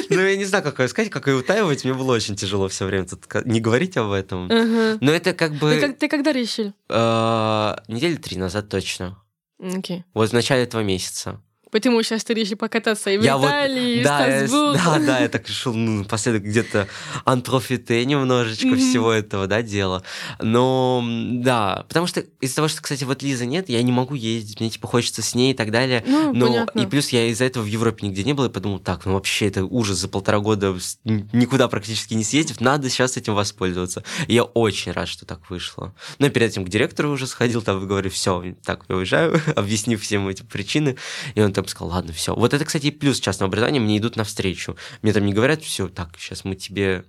Ну, я не знаю, как ее сказать, как ее утаивать. Мне было очень тяжело все время тут не говорить об этом. Но это как бы Ты когда решил? э, недели три назад точно. Окей. Вот в начале этого месяца. Поэтому сейчас ты решил покататься и в Я вот- Италии, и в да, я с- Страсбург. да, да, я так решил ну, напоследок где-то антрофите немножечко Мгм. всего этого, да, дела. Но, да, потому что из-за того, что, кстати, вот Лиза нет, я не могу ездить, мне, типа, хочется с ней и так далее. Ну, Но понятно. и плюс я из-за этого в Европе нигде не был, и подумал, так, ну вообще это ужас за полтора года никуда практически не съездив, надо сейчас этим воспользоваться. И я очень рад, что так вышло. Но перед этим к директору уже сходил, там говорю, все, так, я уезжаю, объяснив всем эти причины, и он там сказал, ладно, все. Вот это, кстати, и плюс частного образования, мне идут навстречу. Мне там не говорят, все, так, сейчас мы тебе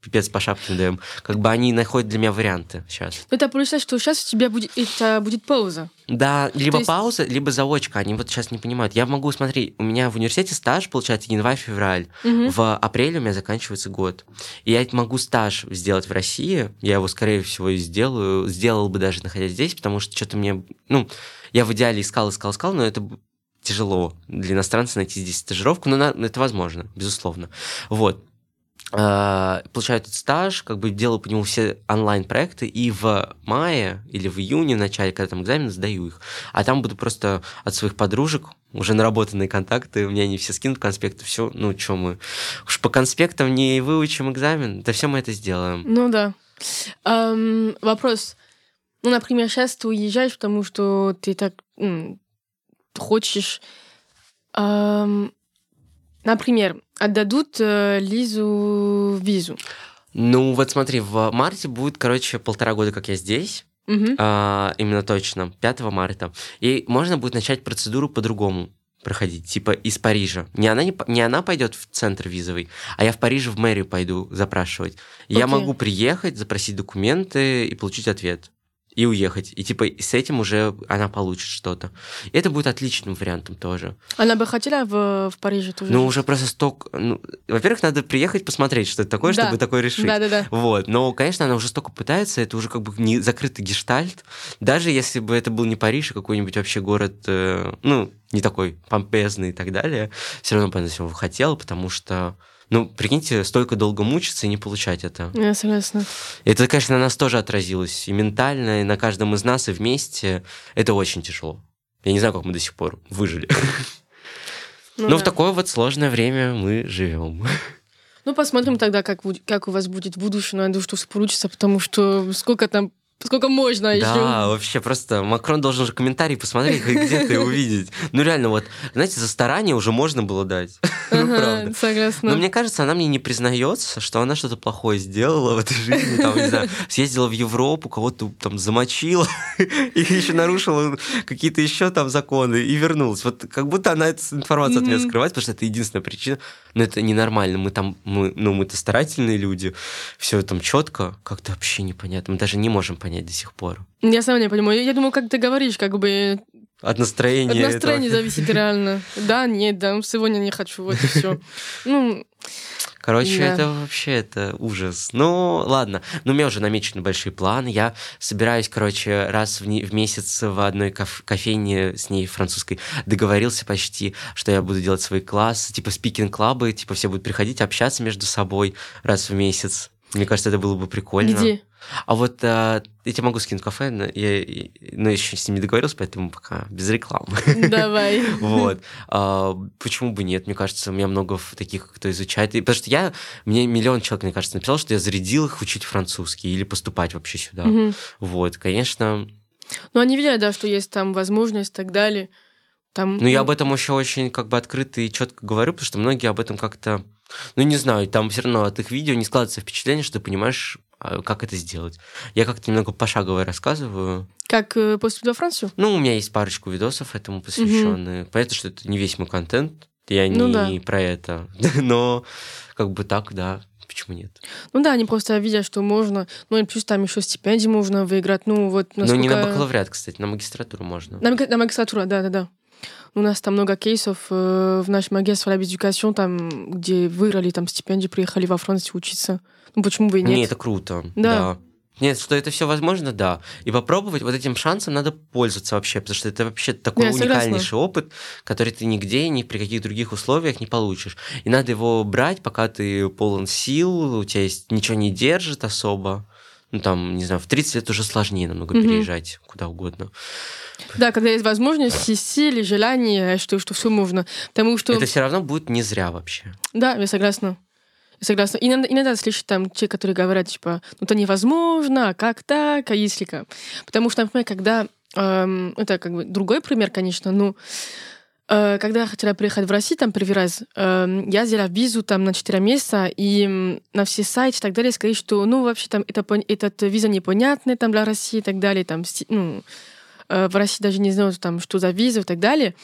пипец по шапке даем. Как бы они находят для меня варианты сейчас. Ну, Это получается, что сейчас у тебя будет, это будет пауза. Да, либо есть- пауза, либо заочка. Они вот сейчас не понимают. Я могу смотреть, у меня в университете стаж, получается, январь-февраль. Мгм. В апреле у меня заканчивается год. И я могу стаж сделать в России. Я его, скорее всего, и сделаю. Сделал бы даже находясь здесь, потому что что-то мне... Ну, я в идеале искал, искал, искал, но это тяжело для иностранца найти здесь стажировку, но на- это возможно, безусловно. Вот. А, Получаю этот стаж, как бы делаю по нему все онлайн-проекты, и в мае или в июне, в начале, когда там экзамены, сдаю их. А там буду просто от своих подружек, уже наработанные контакты, меня они все скинут конспекты, все, ну, что мы... Уж по конспектам не выучим экзамен, да все мы это сделаем. Ну да. Ам, вопрос. Ну, например, сейчас ты уезжаешь, потому что ты так хочешь. Ам, например, отдадут э, Лизу визу. Ну, вот смотри, в марте будет, короче, полтора года, как я здесь, Мгм. а, именно точно, 5 марта. И можно будет начать процедуру по-другому проходить, типа из Парижа. Не она, не, не она пойдет в центр визовый, а я в Париже в мэрию пойду запрашивать. Я Окей. могу приехать, запросить документы и получить ответ. И уехать. И типа с этим уже она получит что-то. И это будет отличным вариантом тоже. Она бы хотела в, в Париже тоже. Ну, уже просто столько... Ну, во-первых, надо приехать посмотреть, что это такое, Да. чтобы такое решить. Да-да-да. Вот, но, конечно, она уже столько пытается, это уже как бы не закрытый гештальт. Даже если бы это был не Париж, а какой-нибудь вообще город, э, ну, не такой помпезный и так далее, все равно бы она всего хотела, потому что, ну, прикиньте, столько долго мучиться и не получать это. Я согласна. Это, конечно, на нас тоже отразилось и ментально, и на каждом из нас, и вместе. Это очень тяжело. Я не знаю, как мы до сих пор выжили. Ну, Но да. в такое вот сложное время мы живем. Ну, посмотрим тогда, как, как у вас будет в будущем. Надеюсь, что все получится, потому что сколько там, сколько можно еще. Да, вообще просто Макрон должен же комментарий посмотреть, где-то увидеть. Ну реально, вот, знаете, за старание уже можно было дать. Ну, правда. согласна. Но мне кажется, она мне не признается, что она что-то плохое сделала в этой жизни. Там, не знаю, съездила в Европу, кого-то там замочила и еще нарушила какие-то еще там законы и вернулась. Вот как будто она эту информацию от меня скрывает, потому что это единственная причина. Но это ненормально. Мы там, мы, ну, мы-то старательные люди. Все там четко, как-то вообще непонятно. Мы даже не можем понять до сих пор. Я сама не понимаю. Я думаю, как ты говоришь, как бы От настроения. от этого. настроения зависит реально. Да, нет, да, сегодня не хочу, вот и все. Ну, Короче, Да. это вообще это ужас. Ну, ладно. Ну, у меня уже намечены большие планы. Я собираюсь, короче, раз в, не- в месяц в одной каф- кофейне с ней французской договорился почти, что я буду делать свои классы, типа спикинг-клабы, типа все будут приходить, общаться между собой раз в месяц. Мне кажется, это было бы прикольно. где? А вот а, я тебе могу скинуть кафе, но я, но еще с ним не договорился, поэтому пока без рекламы. Давай. Вот. А, почему бы нет? Мне кажется, у меня много таких, кто изучает. И, потому что я, мне миллион человек, мне кажется, написал, что я зарядил их учить французский или поступать вообще сюда. Мгм. Вот, конечно. Ну, они видят, да, что есть там возможность и так далее. Там, Но я об этом еще очень как бы открыто и четко говорю, потому что многие об этом как-то, ну не знаю, там все равно от их видео не складывается впечатление, что ты понимаешь, как это сделать. Я как-то немного пошагово рассказываю. Как э, поступить во Францию? Ну, у меня есть парочку видосов этому посвященные. Понятно, что это не весь мой контент, я Ну не да. про это. Но как бы так, да, почему нет? Ну да, они просто видят, что можно. Ну и плюс там еще стипендии можно выиграть. Ну вот Ну, не на насколько- бакалавриат, кстати, на магистратуру можно. На, на магистратуру, да, да, да. У нас там много кейсов э, в нашем агентстве Lab Education, там, где выиграли там стипендии, приехали во Францию учиться. Ну почему бы и нет? Не, это круто. Да. Да. Нет, что это все возможно, да. И попробовать вот этим шансом надо пользоваться вообще, потому что это вообще такой Я согласна. уникальнейший опыт, который ты нигде, ни при каких других условиях не получишь. И надо его брать, пока ты полон сил, у тебя есть ничего не держит особо. Ну, там, не знаю, в 30 лет уже сложнее намного Мгм. переезжать куда угодно. Да, когда есть возможность, есть силы, желание, что, что все можно. Потому что... Это все равно будет не зря вообще. Да, я согласна. Я согласна. Иногда, иногда слышишь там те, которые говорят, типа, ну это невозможно, а как так, а если как? Потому что, например, когда... эм, это как бы другой пример, конечно, но э, когда я хотела приехать в Россию, там первый раз, эм, я взяла визу там на 4 месяца, и на все сайты и так далее сказали, что, ну, вообще там это, этот виза непонятная там для России и так далее, там, ну, в России даже не знают, там, что за виза и так далее.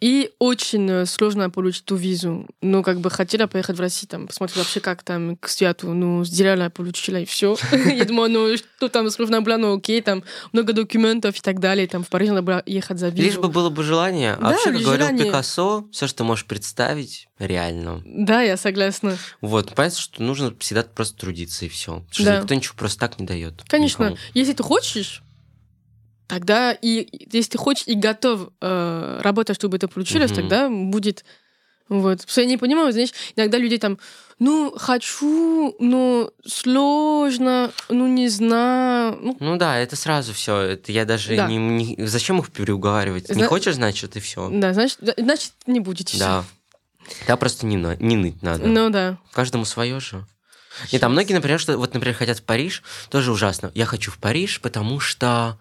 И очень э, сложно получить ту визу. Ну, как бы хотела поехать в Россию, там, посмотреть вообще, как там к святу. Ну, сделала, получила, и все. Я думаю, ну, что там сложно было, ну, окей, там много документов и так далее. Там в Париж надо было ехать за визу. Лишь бы было бы желание. А вообще, как говорил. Пикассо, все, что можешь представить, реально. Да, я согласна. Вот, понятно, что нужно всегда просто трудиться и все. Потому что никто ничего просто так не дает. Конечно, если ты хочешь, тогда и если ты хочешь и готов э, работать, чтобы это получилось, Мгм. тогда будет. Вот. Потому что я не понимаю, знаешь, иногда люди там, ну, хочу, но сложно, ну, не знаю. Ну, Ну да, это сразу все. Это я даже Да. не, не- Зачем их переуговаривать? Не Зна- хочешь, значит, и все. да, значит, значит, не будет. и Да. Да, просто не, не ныть надо. Ну да. Каждому свое же. И там многие, например, что вот, например, хотят в Париж, тоже ужасно. Я хочу в Париж, потому что,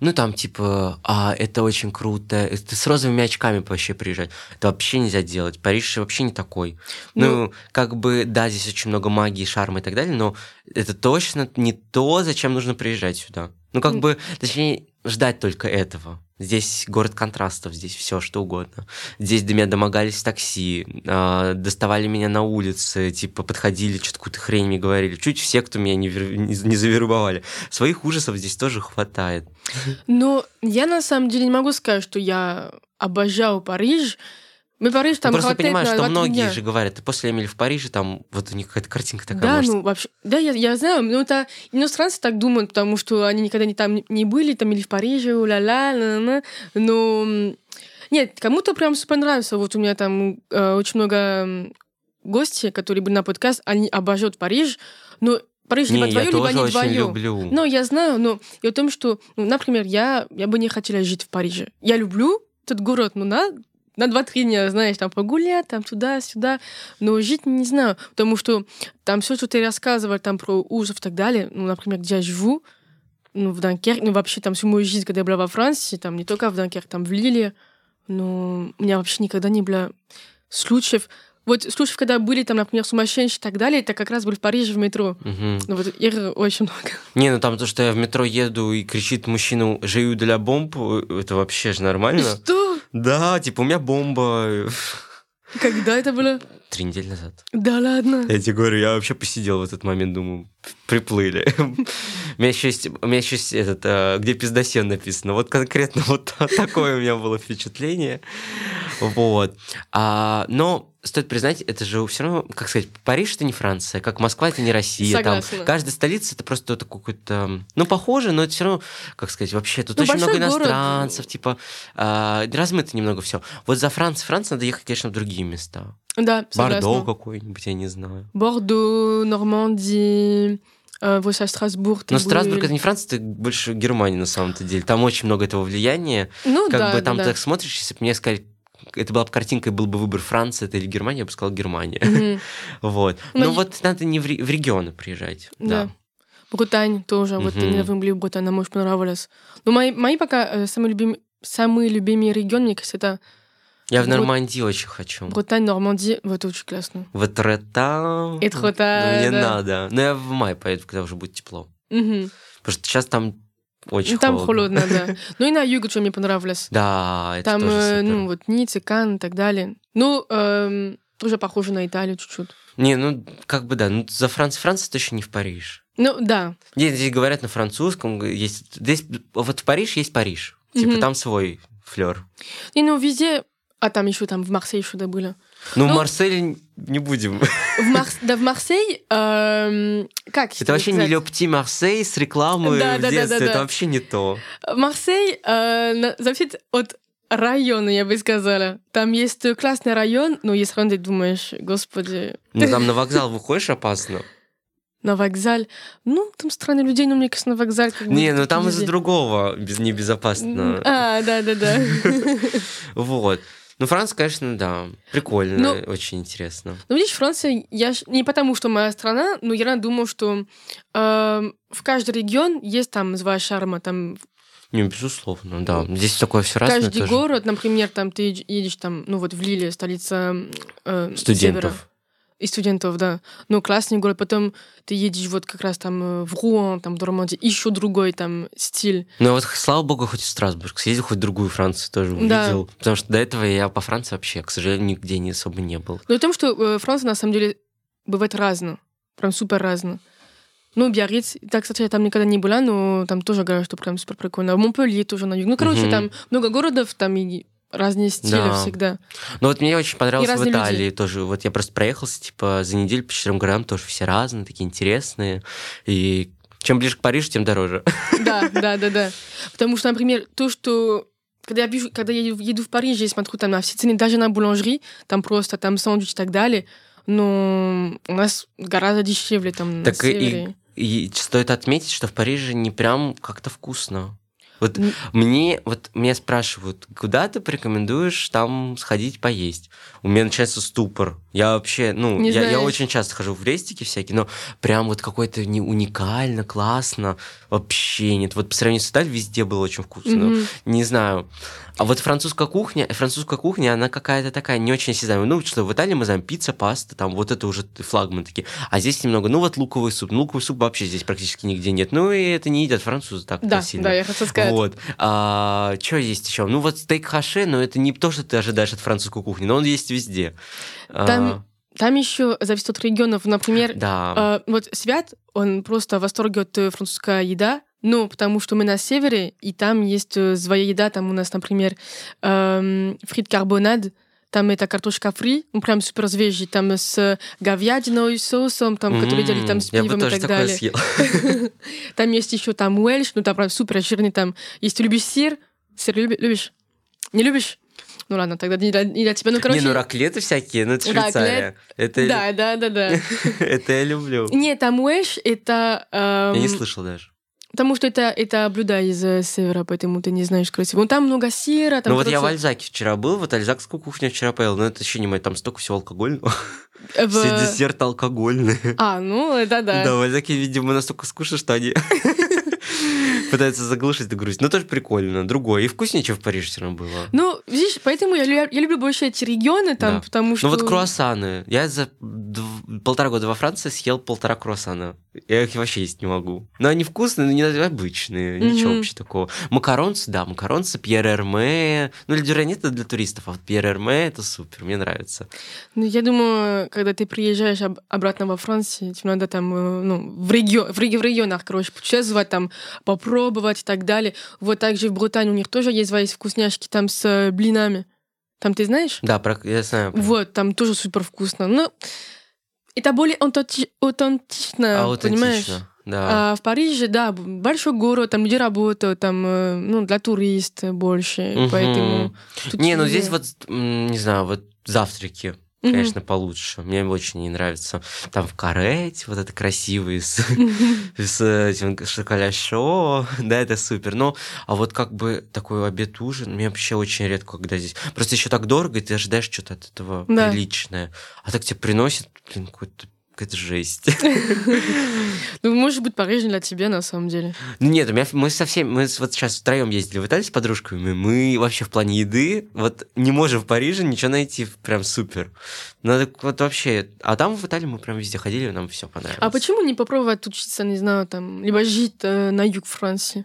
ну, там, типа, а, это очень круто. Это с розовыми очками вообще приезжать. Это вообще нельзя делать. Париж вообще не такой. Ну, как бы, да, здесь очень много магии, шарма и так далее, но это точно не то, зачем нужно приезжать сюда. Ну, как бы, точнее, ждать только этого. Здесь город контрастов, здесь все что угодно. Здесь до меня домогались такси, а, доставали меня на улице, типа подходили, что-то какую-то хрень мне говорили. Чуть все, кто меня не, вер- не, не завербовали. Своих ужасов здесь тоже хватает. Но я на самом деле не могу сказать, что я обожаю Париж. Мы Париж Ты там просто хватает понимаешь, что 2-3 многие дня. же говорят, ты после Эмили в Париже, там вот у них какая-то картинка такая. Да, может, ну вообще, да, я, я знаю, но это иностранцы так думают, потому что они никогда не там не были, там или в Париже, ла-ла, ла-ла, но нет, кому-то прям супер нравится. Вот у меня там э, очень много гостей, которые были на подкаст, они обожают Париж, но Париж либо Не, твое, либо не твое. люблю. Ну, я знаю, но и о том, что, ну, например, я, я бы не хотела жить в Париже. Я люблю этот город, но на, на 2-3 дня, знаешь, там погулять, там туда-сюда, но жить не знаю, потому что там все, что ты рассказывал там про ужас и так далее, ну, например, где я живу, ну, в Данкерке, ну, вообще там всю мою жизнь, когда я была во Франции, там не только в Данкерке, там в Лиле, но у меня вообще никогда не было случаев, вот случаев, когда были там, например, сумасшедшие и так далее, это как раз были в Париже в метро. Мгм. Ну, вот их очень много. Не, ну там то, что я в метро еду и кричит мужчина «Живу для бомб», это вообще же нормально. Что? Да, типа у меня бомба. Когда это было? Три недели назад. Да ладно. Я тебе говорю, я вообще посидел в этот момент, думаю, приплыли. У меня еще есть, у меня еще есть этот, э, где пиздосен написано. Вот конкретно вот такое у меня было впечатление. Вот. А, но стоит признать, это же все равно, как сказать, Париж это не Франция, как Москва это не Россия. Там Согласна. каждая столица это просто такой какой-то, ну похоже, но это все равно, как сказать, вообще тут Ну, очень много большой город. иностранцев, типа а, размыто немного все. Вот за Францию, Францию надо ехать, конечно, в другие места. Да, Бордо согласна. какой-нибудь, я не знаю. Бордо, Нормандия, э, вот сейчас Страсбург. ты Но Страсбург был. это не Франция, это больше Германия на самом-то деле. Там очень много этого влияния. Ну Как да, бы там да. так смотришь, если бы мне сказали, это была бы картинка, был бы выбор Франция это или Германия, я бы сказал Германия. Вот. Но Но вот надо не в ре- в регионы приезжать. Да. Да. Британь тоже. Вот Мгм. недавно были в Британии, нам очень понравилось. Но мои, мои пока э, самые любимые, самые любимые регионы, мне кажется, это Я в Вот. Нормандии очень хочу. Брetagne, Нормандия, вот очень классно. В Этрета... Этрота, Ну, мне да. надо. Но я в мае поеду, когда уже будет тепло. Потому что сейчас там очень Ну, там холодно. холодно, да. Ну и на юге, что мне понравилось. Да, это Там, тоже э, супер. ну, вот Ницца, Кан и так далее. Ну, эм, тоже похоже на Италию чуть-чуть. Не, ну, как бы да. Ну, за Францию. Франция точно не в Париж. Ну, да. Здесь, здесь говорят на французском. Есть, здесь, вот в Париж есть Париж. Типа там свой флер. Не, ну, везде... А там еще там в Марселе что-то было. Ну, Ну- в Марселе не будем. В, Марс... да, в Марсель... эм, как Это вообще не сказать? Ле Пти Марсей с рекламы Да, в да, да, детстве. да, Это да. вообще не то. Марсель э, зависит от района, я бы сказала. Там есть э, классный район, но есть район, где думаешь, господи, Ну, там на вокзал выходишь опасно. на вокзаль. Ну, там странные людей, но мне кажется, на вокзаль как Не, ну там из-за другого без- небезопасно. А, да-да-да. Вот. Ну, Франция, конечно, да. Прикольно, Ну- очень интересно. Ну, видишь, Франция, я не потому, что моя страна, но я думаю, что эм, в каждый регион есть там своя шарма, там Не, безусловно, да. Здесь такое все разное каждый тоже. город, например, там ты едешь там, ну вот в Лиле, столица э, севера. И студентов, да. Ну, классный город. Потом ты едешь вот как раз там э, в Руан, там, в Нормандии, еще другой там стиль. Ну, вот, слава богу, хоть в Страсбург съездил, хоть в другую Францию тоже Да. увидел. Потому что до этого я по Франции вообще, к сожалению, нигде не особо не был. Но и том, что э, Франция на самом деле бывает разно. Прям супер разно. Ну, Биарриц, так, кстати, я там никогда не была, но там тоже говорят, что прям супер прикольно. Монпелье тоже на юге. Ну, короче, Мгм. там много городов, там и разные стили Да. всегда. Но вот мне очень понравилось в разные люди. Италии тоже. Вот я просто проехался, типа, за неделю по четырем городам, тоже все разные, такие интересные. И чем ближе к Парижу, тем дороже. Да, да, да, да. Потому что, например, то, что когда я, вижу, когда я еду, в Париж, я смотрю там на все цены, даже на буланжери, там просто там сэндвич и так далее, но у нас гораздо дешевле там Так на и- севере. И стоит отметить, что в Париже не прям как-то вкусно. Вот мне, вот меня спрашивают, куда ты порекомендуешь там сходить поесть? У меня начинается ступор. Я вообще, ну, я, я очень часто хожу в рестики всякие, но прям вот какой-то не уникально, классно, вообще нет. Вот по сравнению с Италией везде было очень вкусно. Мгм. Не знаю. А вот французская кухня, французская кухня, она какая-то такая не очень осязаемая. Ну, что в Италии мы знаем пицца, паста, там вот это уже флагман такие. А здесь немного, ну вот луковый суп. Ну, луковый суп вообще здесь практически нигде нет. Ну и это не едят французы так Да, сильно. да, я хотела сказать. Вот. А, что есть еще? Ну вот стейк хаше, но это не то, что ты ожидаешь от французской кухни, но он есть везде. А, Там- Там еще зависит от регионов. Например, да. э, вот Свят, он просто в восторге от э, французской еда, ну, потому что мы на севере, и там есть э, своя еда, там у нас, например, эм, фрит карбонад, там это картошка фри, ну, прям супер свежий, там с говядиной, соусом, там, который делали там с пивом и так далее. Там есть еще там уэльш, ну, там прям супер жирный, там, если любишь сыр, сыр люби- любишь? Не любишь? Ну ладно, тогда не для, не для тебя. Ну, короче, Не, ну раклеты всякие, ну это Раклет. Швейцария. Это, да, да, да, да. это я люблю. Нет, там уэльш это... эм, Я не слышал даже. Потому что это, это блюдо из э, севера, поэтому ты не знаешь красиво. Ну, там много сыра, там, ну вот я в Альзаке вчера был, вот альзакскую кухню вчера поел, но это еще не мой, там столько всего алкогольного. э, в- Все десерты алкогольные. А, ну, это да. Да, в Альзаке, видимо, настолько скучно, что они пытаются заглушить эту грусть. Но тоже прикольно, другое. И вкуснее, чем в Париже все равно было. Ну, видишь, поэтому я, я люблю больше эти регионы там, Да. потому что... Ну вот круассаны. Я за полтора года во Франции съел полтора круассана. Я их вообще есть не могу. Но они вкусные, но не обычные. Ничего Мгм. вообще такого. Макаронцы, да, макаронцы, Пьер Эрме. Ну, Лидера нет, это для туристов, а вот Пьер Эрме это супер, мне нравится. Ну, я думаю, когда ты приезжаешь об- обратно во Францию, тебе надо там, э, ну, в, регион, в, реги- в регионах, короче, путешествовать, там, попробовать и так далее. Вот также в Британии у них тоже есть свои вкусняшки там с э, блинами. Там ты знаешь? Да, про- я знаю. про- Вот, там тоже супер вкусно. Но это более аутенти- аутентично, понимаешь? Аутентично. Да. А в Париже, да, большой город, там люди работают, там, э, ну, для туристов больше, Мгм. поэтому... Не, ну здесь вот, не знаю, вот завтраки, Конечно, получше. Мне очень не нравится. Там в карете, вот это красивый, с, с этим шоколя-шоу, да, это супер. Но, а вот как бы такой обед-ужин, мне вообще очень редко, когда здесь... Просто еще так дорого, и ты ожидаешь что-то от этого Да. приличное. А так тебе приносят, блин, какой-то какая-то жесть. Ну, может быть, Париж не для тебя, на самом деле. Ну нет, у меня, мы совсем, мы вот сейчас втроем ездили в Италию с подружками, мы вообще в плане еды, вот не можем в Париже ничего найти прям супер. Надо вот вообще, а там в Италии мы прям везде ходили, нам все понравилось. А почему не попробовать учиться, не знаю, там, либо жить э, на юг Франции?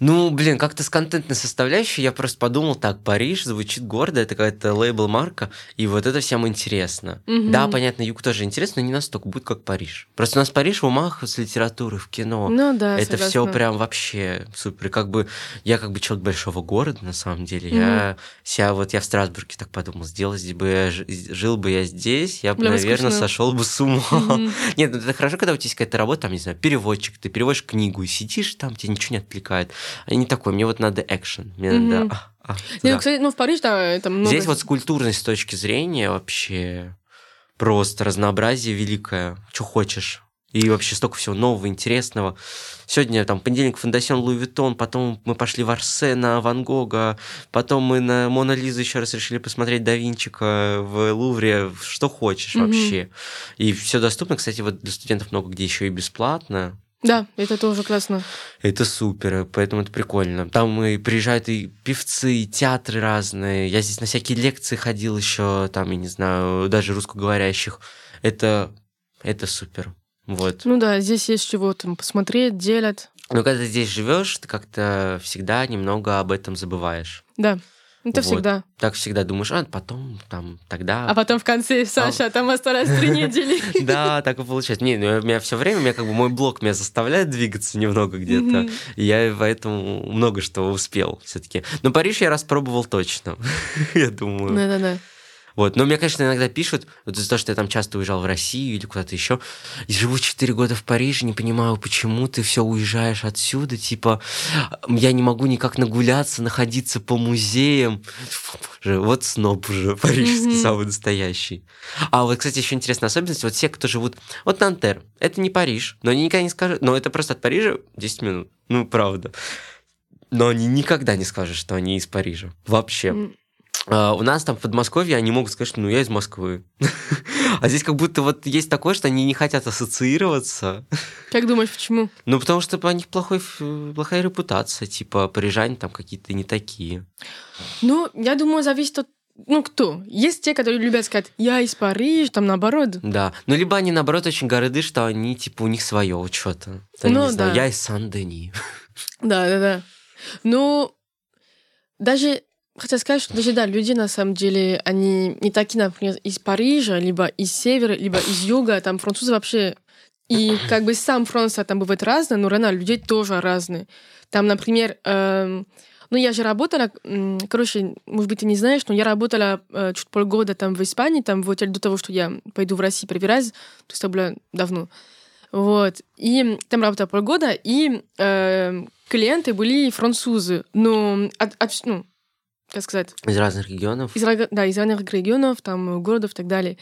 Ну, блин, как-то с контентной составляющей я просто подумал, так, Париж звучит гордо, это какая-то лейбл-марка, и вот это всем интересно. Мгм. Да, понятно, юг тоже интересно, но не настолько будет, как Париж. Просто у нас Париж в умах с литературы, в кино. Ну да, это все согласна. прям вообще супер. Как бы я как бы человек большого города, на самом деле. Я себя вот я в Страсбурге так подумал, сделать бы я жил бы я здесь, я бы, Бля, наверное, скучно. сошел бы с ума. Мгм. Нет, ну это хорошо, когда у тебя есть какая-то работа, там, не знаю, переводчик, ты переводишь книгу и сидишь там, тебя ничего не отвлекает. Я не такой, мне вот надо экшен, мне Мгм. надо... а, а, Не, туда. ну, кстати, ну, в Париж, да, это много... Здесь вот с культурной с точки зрения вообще просто разнообразие великое, что хочешь. И вообще столько всего нового, интересного. Сегодня там понедельник Fondation Louis Vuitton, потом мы пошли в Орсе на Ван Гога, потом мы на Мона Лизу еще раз решили посмотреть Да Винчика в Лувре, что хочешь Мгм. вообще. И все доступно, кстати, вот для студентов много где еще и бесплатно. Да, это тоже классно. Это супер, поэтому это прикольно. Там и приезжают и певцы, и театры разные. Я здесь на всякие лекции ходил еще, там, я не знаю, даже русскоговорящих. Это, это супер. Вот. Ну да, здесь есть чего там посмотреть, делать. Но когда ты здесь живешь, ты как-то всегда немного об этом забываешь. Да, это Вот. всегда. Так всегда думаешь, а потом, там, тогда... А потом в конце, Саша, там осталось три недели. Да, так и получается. Не, ну, у меня все время, меня как бы мой блог меня заставляет двигаться немного где-то. Я поэтому много что успел все-таки. Но Париж я распробовал точно, я думаю. Да-да-да. Вот. Но мне, конечно, иногда пишут, вот из-за того, что я там часто уезжал в Россию или куда-то еще, и живу 4 года в Париже, не понимаю, почему ты все уезжаешь отсюда, типа, я не могу никак нагуляться, находиться по музеям. Вот сноб уже, парижский, Мгм. самый настоящий. А вот, кстати, еще интересная особенность, вот все, кто живут... Вот Нантер, это не Париж, но они никогда не скажут... Но это просто от Парижа 10 минут, ну, правда. Но они никогда не скажут, что они из Парижа. Вообще. А, у нас там в Подмосковье они могут сказать, что ну я из Москвы. А здесь как будто вот есть такое, что они не хотят ассоциироваться. Как думаешь, почему? Ну, потому что у них плохой, плохая репутация. Типа, парижане там какие-то не такие. Ну, я думаю, зависит от ну, кто? Есть те, которые любят сказать, я из Парижа, там наоборот. Да. Ну, либо они, наоборот, очень горды, что они, типа, у них свое вот что-то. Ну, не знаю, да. я из Сан-Дени. Да, да, да. Но даже хотел сказать, что даже да, люди на самом деле, они не такие, например, из Парижа, либо из севера, либо из юга, там французы вообще и как бы сам Франция там бывает разная, но реально людей тоже разные. Там, например, эм, ну я же работала, короче, может быть, ты не знаешь, но я работала э, чуть полгода там в Испании, там в отеле до того, что я пойду в Россию первый раз, то есть это было давно. Вот. И там работала полгода, и э, клиенты были французы. Но, от, от- ну, как сказать, Из разных регионов. из, да, из разных регионов, там, городов и так далее.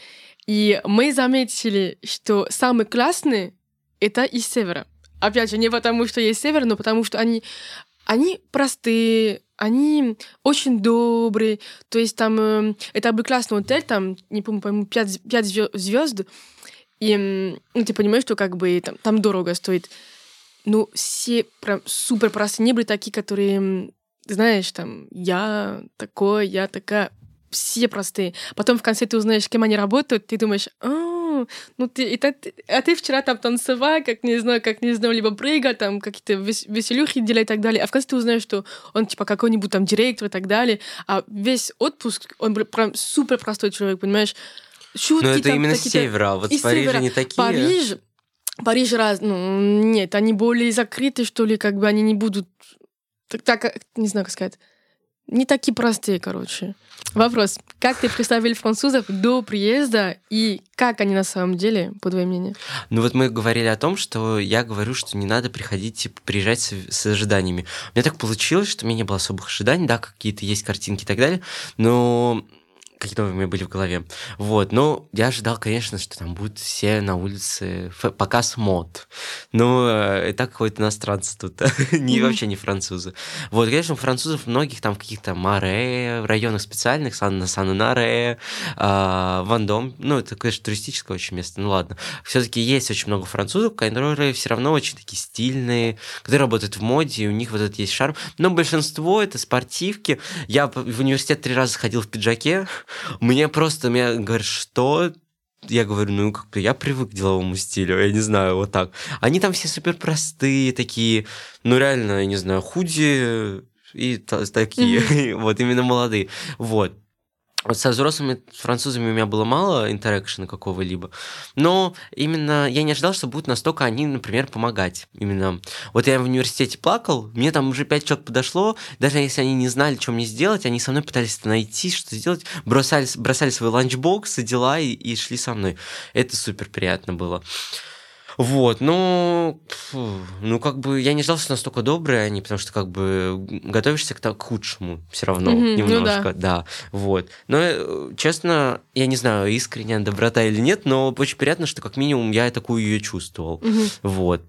И мы заметили, что самые классные — это из севера. Опять же, не потому, что есть север, но потому, что они, они простые, они очень добрые. То есть там, э, это был классный отель, там, не помню, по-моему, 5, звезд. И ну, ты понимаешь, что как бы там, там дорого стоит. Ну, все прям супер простые. Не были такие, которые, знаешь, там, я такой, я такая. Все простые. Потом в конце ты узнаешь, кем они работают, ты думаешь, а, ну ты, это, ты- а ты вчера там танцевал, как не знаю, как не знаю, либо прыгал, там какие-то вес- веселюхи делал и так далее. А в конце ты узнаешь, что он типа какой-нибудь там директор и так далее. А весь отпуск, он прям супер простой человек, понимаешь? Шутки Но это там именно севера, вот в Париже севера. не такие. Париж, Париж раз, ну, нет, они более закрыты, что ли, как бы они не будут, так, как- не знаю, как сказать, не такие простые, короче. Вопрос, как ты представили французов до приезда и как они на самом деле, по твоему мнению? Ну вот мы говорили о том, что я говорю, что не надо приходить, типа, приезжать с, с ожиданиями. У меня так получилось, что у меня не было особых ожиданий, да, какие-то есть картинки и так далее, но какие новые у меня были в голове. Вот, но я ожидал, конечно, что там будут все на улице показ мод. Ну, э, и так какой-то иностранцы тут, не, вообще не французы. Вот, конечно, у французов многих там в каких-то Маре, в районах специальных, Сан Сан-Наре, а, Вандом, ну, это, конечно, туристическое очень место, ну ладно. Все-таки есть очень много французов, которые все равно очень такие стильные, которые работают в моде, и у них вот этот есть шарм. Но большинство это спортивки. Я в университет три раза ходил в пиджаке, мне просто, мне говорят, что я говорю, ну, как бы я привык к деловому стилю, я не знаю, вот так. Они там все супер простые, такие, ну, реально, я не знаю, худи и та- такие, вот именно молодые. Вот. Вот со взрослыми французами у меня было мало интеракшена какого-либо, но именно я не ожидал, что будут настолько они, например, помогать. Именно вот я в университете плакал, мне там уже пять человек подошло, даже если они не знали, что мне сделать, они со мной пытались найти, что сделать, бросали, бросали свои ланчбоксы, дела и, и шли со мной. Это супер приятно было. Вот, ну, фу, ну, как бы я не ждал, что настолько добрые они, потому что как бы готовишься к, к худшему все равно Мгм, ну немножко, да, вот. Но, э, честно, я не знаю, искренняя доброта или нет, но очень приятно, что как минимум я такую ее чувствовал, Мгм. вот.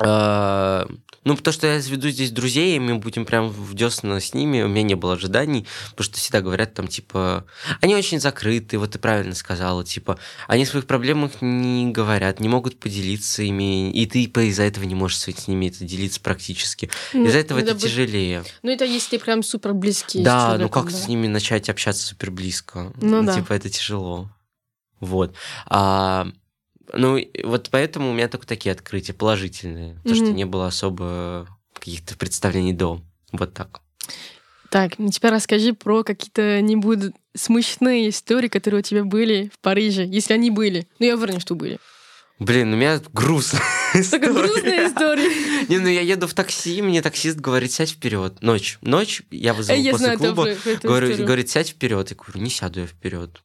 А, Ну, потому что я заведу здесь друзей, и мы будем прям в десна с ними, у меня не было ожиданий, потому что всегда говорят там, типа, они очень закрыты, вот ты правильно сказала, типа, они о своих проблемах не говорят, не могут поделиться ими, и ты из-за этого не можешь с ними это делиться практически. Ну, Из-за этого это быть- тяжелее. Ну, это если прям супер близкие. Да, ну как человеком, с да. ними начать общаться супер близко? Ну да. Типа это тяжело. Вот. А, ну, вот поэтому у меня только такие открытия положительные. Потому что Мгм. не было особо каких-то представлений до. Вот так. Так, ну теперь расскажи про какие-то не будут смешные истории, которые у тебя были в Париже, если они были. Ну, я уверена, что были. Блин, у меня грустно. Такая грустная история. Не, ну я еду в такси, мне таксист говорит, сядь вперед. Ночь. Ночь, я Э, Я после клуба. говорит, сядь вперед. Я говорю, не сяду я вперед.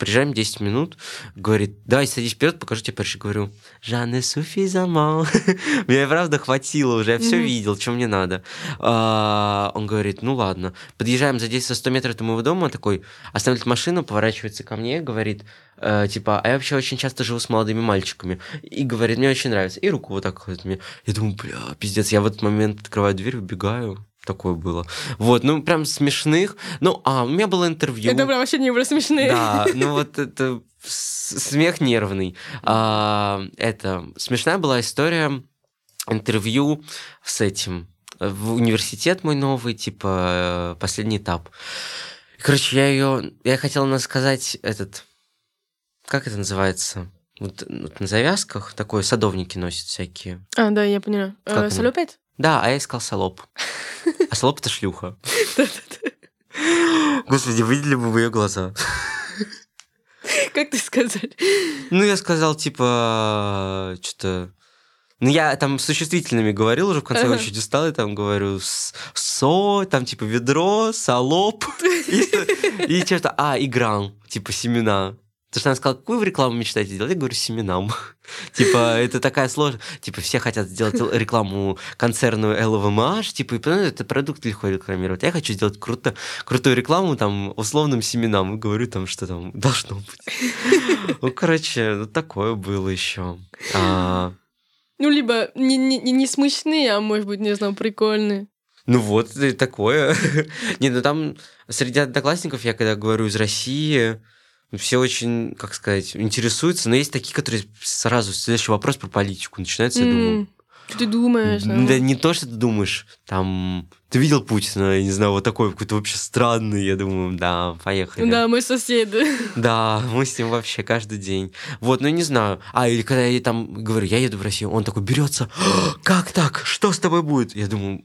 Приезжаем 10 минут, говорит, давай садись вперед, покажу тебе Париж. Говорю, Жанне суфизамал. Меня правда хватило уже, я все видел, что мне надо. А, Он говорит, ну ладно. Подъезжаем за 10-100 метров до моего дома, такой, останавливает машину, поворачивается ко мне, говорит, э, типа, а я вообще очень часто живу с молодыми мальчиками. И говорит, мне очень нравится. И руку вот так ходит мне. Я думаю, бля, пиздец. Я в этот момент открываю дверь, убегаю. Такое было. Вот, ну, прям смешных. Ну, а, у меня было интервью. Это прям вообще не было смешные. Да, ну вот это смех нервный. А, это смешная была история интервью с этим в университет мой новый, типа э, последний этап. Короче, я ее, я хотел на- сказать этот, как это называется? Вот, вот на завязках такое садовники носят всякие. А, да, я поняла. Э? Салюпет? Да, а я искал салоп. А салоп это шлюха. Господи, видели бы вы ее глаза. Как ты сказал? Ну, я сказал, типа, что-то... Ну, я там с существительными говорил уже в конце Ага. очереди стал, и там говорю со, там типа ведро, салоп, и, и что-то, а, и гран, типа семена. Потому что она сказала, какую вы рекламу мечтаете делать? Я говорю, семенам. Типа, это такая сложная... Типа, все хотят сделать рекламу концерну LVMH, типа, и понимаете, это продукт легко рекламировать. Я хочу сделать круто, крутую рекламу, там, условным семенам. И говорю, там, что там должно быть. Ну, короче, ну, такое было еще. А, Ну, либо не, не, не- смешные, а может быть, не знаю, прикольные. Ну вот, такое. Не, ну там среди одноклассников, я когда говорю из России, все очень, как сказать, интересуются, но есть такие, которые сразу следующий вопрос про политику начинается, я думаю. Что ты думаешь? Да ну? не то, что ты думаешь, там, ты видел Путина, я не знаю, вот такой какой-то вообще странный, я думаю, да, поехали. Да, мой сосед. Да, мы с ним вообще каждый день. Вот, ну не знаю. А, или когда я там говорю, я еду в Россию, он такой берется, «А, как так? Что с тобой будет? Я думаю,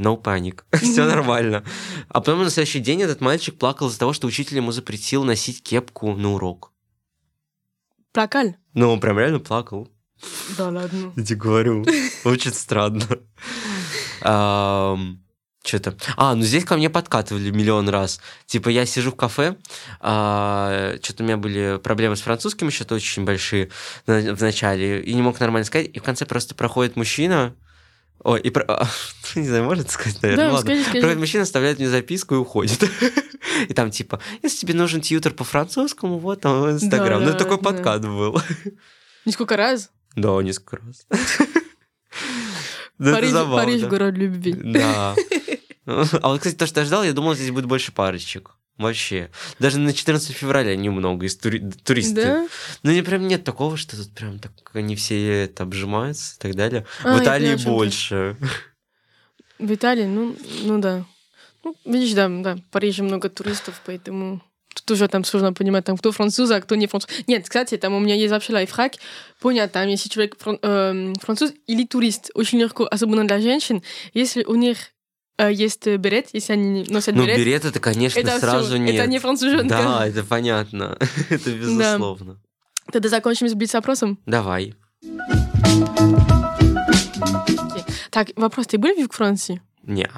no паник, все нормально. А потом на следующий день этот мальчик плакал из-за того, что учитель ему запретил носить кепку на урок. Прокаль? Ну, он прям реально плакал. Да ладно. Я тебе говорю, очень странно. Что-то. А, ну здесь ко мне подкатывали миллион раз. Типа я сижу в кафе, что-то у меня были проблемы с французским еще очень большие в начале, и не мог нормально сказать. И в конце просто проходит мужчина, Ой, и про... а, Не знаю, можно это сказать, наверное? Да, Ладно. скажи, скажи. Приходит мужчина, оставляет мне записку и уходит. И там типа, если тебе нужен тьютер по французскому, вот там в Инстаграм. Ну, Да, такой да. подкат был. Несколько раз. Да, несколько раз. Да, Париж, забавно. Париж город любви. Да. А вот, кстати, то, что я ждал, я думал, здесь будет больше парочек. Вообще. Даже на 14 февраля немного из тури- туристы. Да? Ну, не прям нет такого, что тут прям так они все это обжимаются и так далее. А, в Италии ты. больше. В Италии, ну, ну да. Ну, видишь, да, да, в Париже много туристов, поэтому тут уже там сложно понимать, там, кто француз, а кто не француз. Нет, кстати, там у меня есть вообще лайфхак. Понятно, там, если человек фран- эм, француз или турист, очень легко, особенно для женщин, если у них э, есть э, берет, если они носят Ну, берет, берет это, конечно, это сразу нет. это не француженка. Да, это понятно. это безусловно. Тогда закончим с блиц-опросом. Давай. Так, вопрос, ты был в Франции? Не.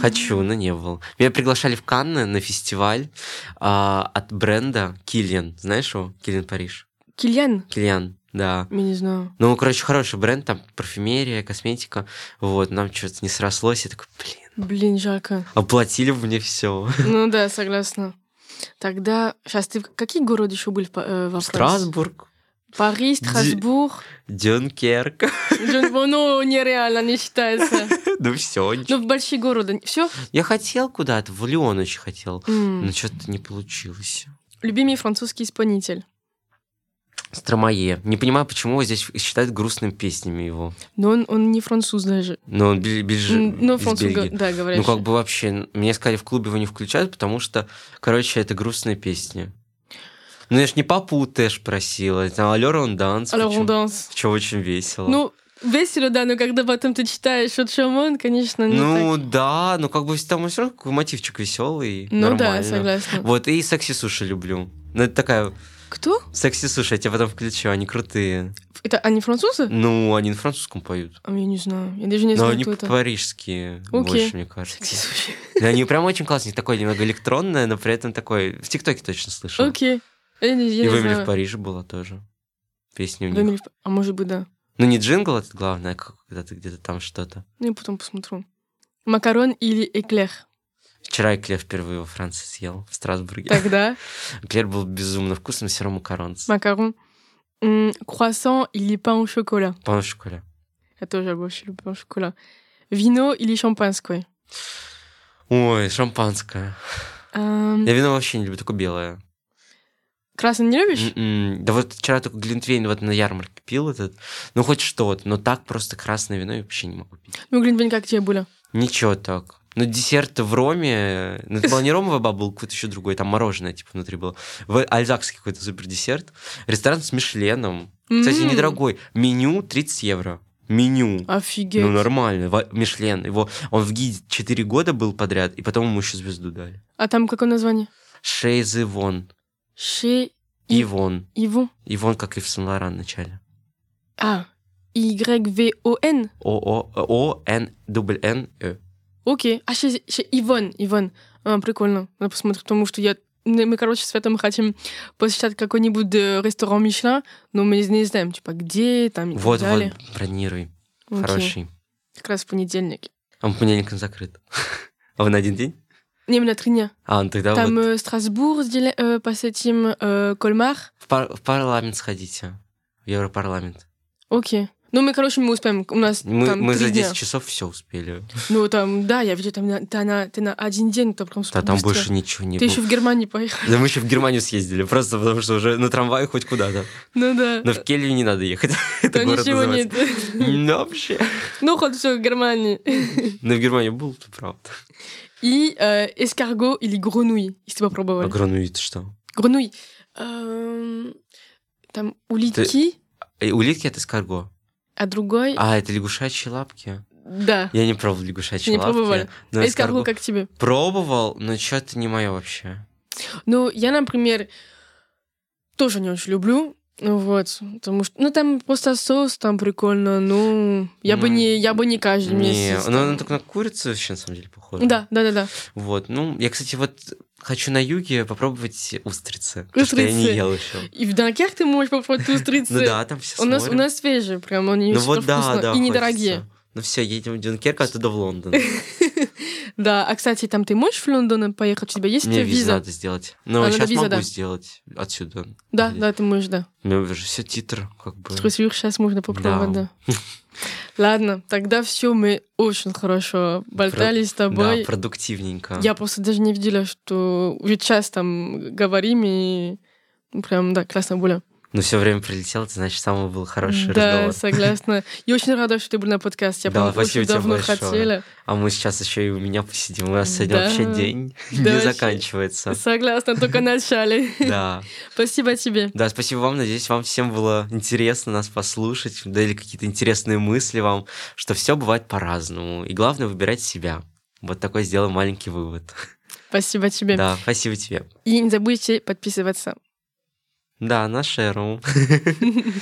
Хочу, но не был. Меня приглашали в Канны на фестиваль а, от бренда Киллиан. Знаешь его? Киллиан Париж. Кильян? Киллиан, да. Я не знаю. Ну, короче, хороший бренд, там парфюмерия, косметика. Вот, нам что-то не срослось. Я такой, блин, Блин, жарко. оплатили бы мне все. Ну да, согласна. Тогда, сейчас ты в какие города еще были э, во Франции? Страсбург, Париж, Страсбург. Дюнкерк. Джон- Ну, нереально, не считается. Ну, все. Ну, в большие города. Все? Я хотел куда-то, в Лион очень хотел. Но что-то не получилось. Любимый французский исполнитель. Стромае. Не понимаю, почему здесь считают грустными песнями его. Но он, он не француз даже. Но он бель- бельж- М, Ну, француз, Бельгии. да, говорят. Ну, как бы вообще, мне сказали, в клубе его не включают, потому что, короче, это грустные песни. Ну, я ж не папу Тэш просила, там Алёра он данс. Alors on danse. Что очень весело. Ну, весело, да, но когда потом ты читаешь от Шамон, конечно, не Ну, так. да, ну как бы там все равно мотивчик веселый. Ну да, нормально. согласна. Вот, и секси суши люблю. Ну, это такая Кто? секси суши, я тебе потом включу, они крутые. Это они французы? Ну, они на французском поют. А я не знаю. Я даже не Но знаю, они кто это. парижские Окей. больше, мне кажется. Секси-суши. Да, они прям очень классные, такое немного электронное, но при этом такой... В ТикТоке точно слышал. Окей. Я я И не в. Париже была тоже. Песня у них. Эмили в Па- А может быть, да. Ну, не джингл, это главное, а когда ты где-то там что-то. Ну, я потом посмотрю. Макарон или эклер? Вчера эклер впервые во Франции съел, в Страсбурге. Тогда Эклер был безумно вкусным, равно макарон. макарон. Круассан или pain au chocolat? По в школе. Я тоже больше люблю pain au chocolat. Вино или шампанское? Ой, шампанское. Эм, Я вино вообще не люблю, только белое. Красный не любишь? М-м. Да вот вчера только глинтвейн вот на ярмарке пил этот. Ну, хоть что-то, но так просто красное вино я вообще не могу пить. Ну, Глинтвейн как тебе было? Ничего так. Ну, десерт в Роме, ну, это была не ромовая баба, был какой-то еще другой, там мороженое, типа, внутри было. В Альзакский какой-то супер десерт. Ресторан с Мишленом. Кстати, недорогой. Меню 30 евро. Меню. Офигеть. Ну, нормально. Мишлен. Его, он в гиде 4 года был подряд, и потом ему еще звезду дали. А там какое название? Шейз Ивон. Chez И- Ивон. Yvon. Ивон, как и в Сен-Лоран в начале. А, Y-V-O-N. О-О-О-Н-Н-Э. Окей. А chez, chez Ивон, Ивон. А, прикольно. Надо посмотреть, потому что я... Мы, короче, с Светом хотим посещать какой-нибудь э, ресторан Мишлен, но мы не знаем, типа, где там и Вот, так далее. вот, бронируй. Окей. Хороший. Как раз в понедельник. А он понедельником закрыт. А вы на один день? Не, мы на три дня. А, ну тогда Там вот э, Страсбург, сделе- э, посетим э, Кольмар. в, пар- в парламент сходите. В Европарламент. Окей. Ну, мы, короче, мы успеем. У нас Мы, там мы за 10 дня. часов все успели. Ну, там, да, я видела, там на, ты, на, ты на один день, там прям Да, там быстро. больше ничего не Ты было. еще в Германию поехал. Да мы еще в Германию съездили, просто потому что уже на трамвае хоть куда-то. Ну да. Но в Кельве не надо ехать. Это город ничего нет. Ну, вообще. Ну, хоть все в Германии. Но в Германии был, ты правда. И э, эскарго или гrenouille, если А попробовали. грануит что? Гrenouille. Эм, Там улитки, И улитки это эскарго. А другой... А, это лягушачьи лапки. Да. Я не пробовал лягушачьи Не лапки. пробовали? но А эскарго как тебе? Пробовал, но что-то не мое вообще. Ну, я, например, тоже не очень люблю. Ну Вот, потому что, ну, там просто соус, там прикольно, ну, я бы Ну, не, я бы не каждый Не, месяц. ну там. она только на курицу вообще на самом деле похожа. Да, да, да, да. Вот, ну, я, кстати, вот хочу на юге попробовать устрицы. потому что я не Устрицы. ел еще. И в Данкерке ты можешь попробовать устрицы. Ну да, там все У нас, у нас свежие, прям они Ну вот да, да. и недорогие. Ну все, едем в Дюнкерк, оттуда в Лондон. Да, а, кстати, там ты можешь в Лондон поехать? У тебя есть Мне виза? надо сделать. Но А, сейчас виза, могу да. сделать отсюда. Да, Здесь. да, ты можешь, да. У меня уже все титр, как бы. Трусвюр сейчас можно попробовать, да. Ладно, тогда все, мы очень хорошо болтали с тобой. Да, продуктивненько. Я просто даже не видела, что уже час там говорим, и ну, прям, да, классно было. Ну, все время прилетело, это значит, самый был хороший да, разговор. согласна. Я очень рада, что ты был на подкасте. Я Да, прям спасибо очень тебе давно большое. хотела. А мы сейчас еще и у меня посидим. У нас сегодня Да. вообще день Да, не вообще. заканчивается. Согласна, только начали. Да. Спасибо тебе. Да, спасибо вам. Надеюсь, вам всем было интересно нас послушать, дали какие-то интересные мысли вам, что все бывает по-разному. И главное, выбирать себя. Вот такой сделаем маленький вывод. Спасибо тебе. Да, спасибо тебе. И не забудьте подписываться. Да, на шеру.